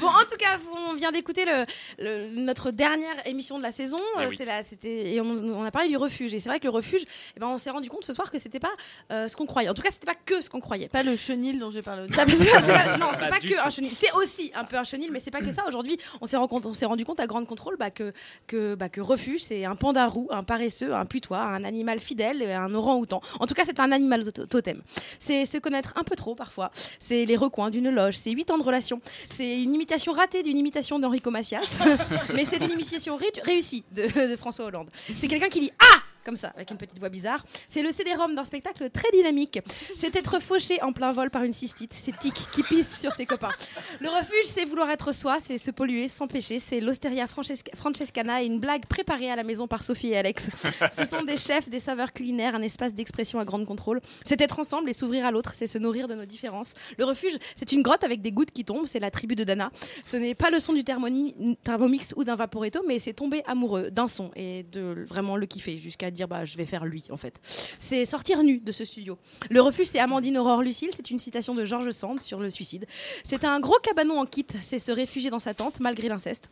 bon, en tout cas, on vient d'écouter le, le- notre dernière émission de la saison. Oui. C'est la- c'était et on, on a parlé du refuge. Et c'est vrai que le refuge, eh ben, on s'est rendu compte ce soir que c'était pas euh, ce qu'on croyait. En tout cas, c'était pas que ce qu'on croyait. Pas le chenil dont j'ai parlé au début. Ça, c'est pas- c'est pas- non, c'est Pas que tout. un chenil. C'est aussi un peu un chenil, mais c'est pas que ça. Aujourd'hui, on s'est rencontré- on s'est rendu compte à grande contrôle bah, que que bah, que refuge, c'est un pandarou, un paresseux, un putois, un animal fidèle, et un orang-outan. En tout cas, c'est un animal to- totem. C'est se connaître un peu trop parfois. C'est les recoins d'une loge. C'est huit ans de relation. C'est une imitation ratée d'une imitation d'Enrico Macias, mais c'est une imitation ré- réussie de François Hollande. C'est quelqu'un qui dit ah comme ça, avec une petite voix bizarre. C'est le CD-ROM d'un spectacle très dynamique. C'est être fauché en plein vol par une cystite. C'est Tic qui pisse sur ses copains. Le refuge, c'est vouloir être soi, c'est se polluer sans péché. C'est l'Osteria Francesca- Francescana et une blague préparée à la maison par Sophie et Alex. Ce sont des chefs, des saveurs culinaires, un espace d'expression à grande contrôle. C'est être ensemble et s'ouvrir à l'autre, c'est se nourrir de nos différences. Le refuge, c'est une grotte avec des gouttes qui tombent, c'est la tribu de Dana. Ce n'est pas le son du thermomix ou d'un vaporetto, mais c'est tomber amoureux d'un son et de vraiment le kiffer jusqu'à dire bah je vais faire lui en fait. C'est sortir nu de ce studio. Le refuge, c'est Amandine Aurore Lucille, c'est une citation de Georges Sand sur le suicide. C'est un gros cabanon en kit, c'est se réfugier dans sa tente malgré l'inceste.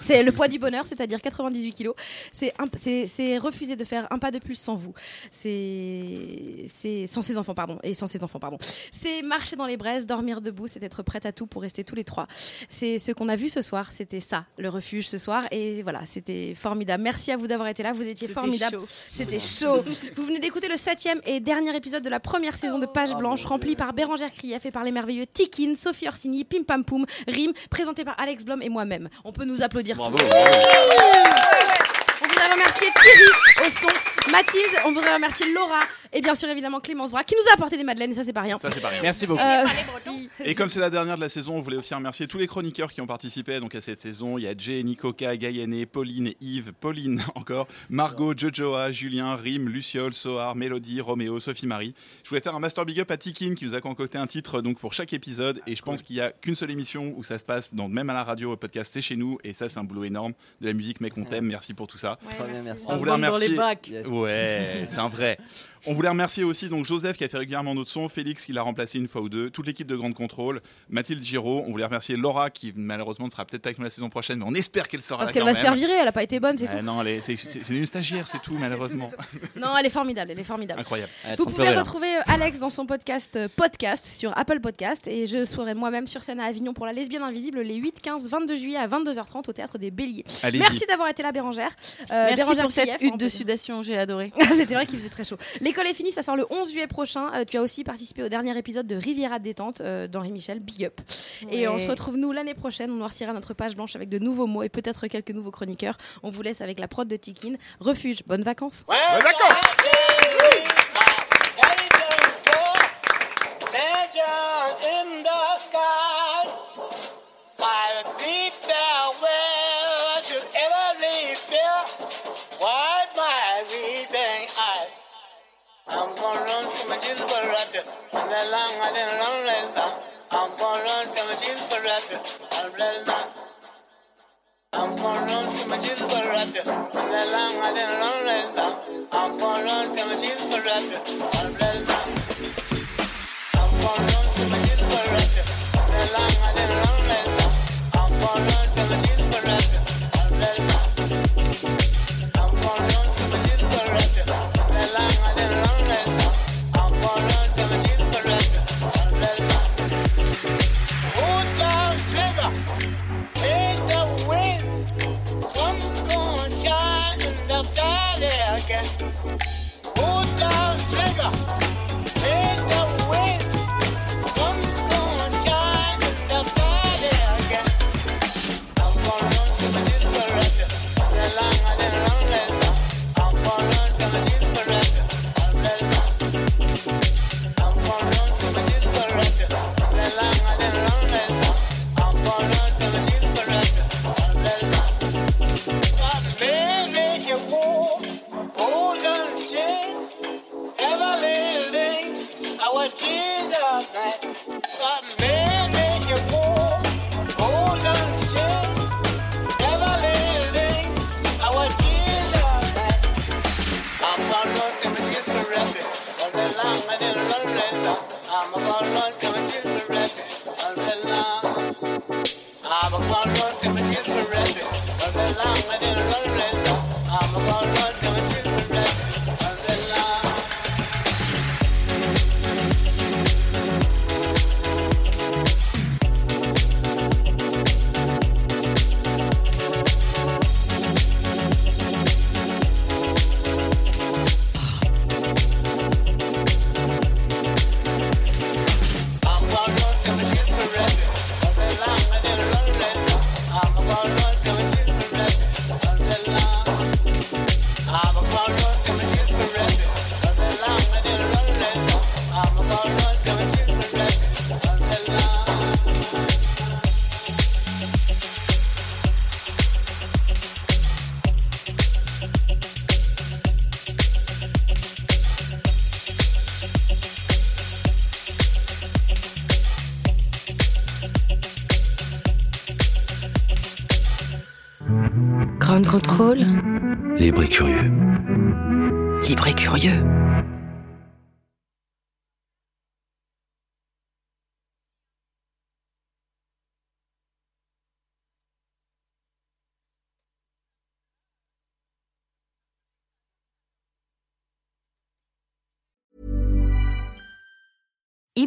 C'est le poids du bonheur, c'est-à-dire 98 kilos. C'est refuser de faire un pas de plus sans vous. C'est sans ses enfants, pardon, et sans ses enfants, pardon. C'est marcher dans les braises, dormir debout, c'est être prête à tout pour rester tous les trois. C'est ce qu'on a vu ce soir, c'était ça, le refuge ce soir, et voilà, c'était formidable. Merci à vous d'avoir été là, vous étiez C'était formidable. chaud. C'était chaud. vous venez d'écouter le septième et dernier épisode de la première saison de Page Blanche, rempli par Bérangère Krief et par les merveilleux Tikin, Sophie Orsini, Pim Pam Poum, Rim, présenté par Alex Blom et moi-même. On peut nous applaudir Bravo, tous. bravo. On voudrait remercier Thierry au son, Mathilde, on voudrait remercier Laura et bien sûr évidemment Clémence Bras qui nous a apporté des madeleines et ça c'est pas rien. Ça, c'est pas rien. Merci beaucoup. Euh, Et comme c'est la dernière de la saison, on voulait aussi remercier tous les chroniqueurs qui ont participé donc à cette saison. Il y a Jay, Nikoka, Gaïané, Pauline, Yves, Pauline encore, Margot, Jojoa, Julien, Rim, Luciole, Soar, Mélodie, Roméo, Sophie Marie. Je voulais faire un master big up à Tikin qui nous a concocté un titre donc pour chaque épisode. Et je pense qu'il y a qu'une seule émission où ça se passe, donc même à la radio, au podcast, c'est chez nous. Et ça, c'est un boulot énorme. De la musique, mec, on t'aime. Merci pour tout ça. Très bien, merci. On On voulait bande dans les remercier. bacs. Yes. Ouais, c'est un vrai. On voulait remercier aussi donc Joseph qui a fait régulièrement notre son, Félix qui l'a remplacé une fois ou deux, toute l'équipe de Grande Contrôle, Mathilde Giraud. On voulait remercier Laura qui malheureusement ne sera peut-être pas avec nous la saison prochaine, mais on espère qu'elle sera Parce qu'elle va se faire virer, elle a pas été bonne, c'est tout. non, elle est- c'est c'est- c'est une stagiaire, c'est tout malheureusement. Non, elle est formidable, elle est formidable. Incroyable. Elle Vous pouvez retrouver euh, Alex dans son podcast euh, podcast sur Apple Podcast et je serai moi-même sur scène à Avignon pour la lesbienne invisible les 8, 15, 22 juillet à 22h30 au théâtre des Béliers. Allez-y. Merci d'avoir été là Bérangère. Euh, Merci Bérangère pour cette hutte de sudation, j'ai adoré. C'était vrai qu'il faisait très chaud. L'école est finie, ça sort le 11 juillet prochain. Euh, tu as aussi participé au dernier épisode de Riviera de détente euh, d'Henri Michel, Big Up. Et Ouais. on se retrouve nous l'année prochaine. On noircira notre page blanche avec de nouveaux mots et peut-être quelques nouveaux chroniqueurs. On vous laisse avec la prod de Tikin. Refuge, bonnes vacances. Legend gonna run to my little brother. And the long I didn't run like that. I'm gonna run to my little brother. I'm ready now. I'm gonna run to my little brother. And the long I didn't run like that. I'm gonna run to my little brother. I'm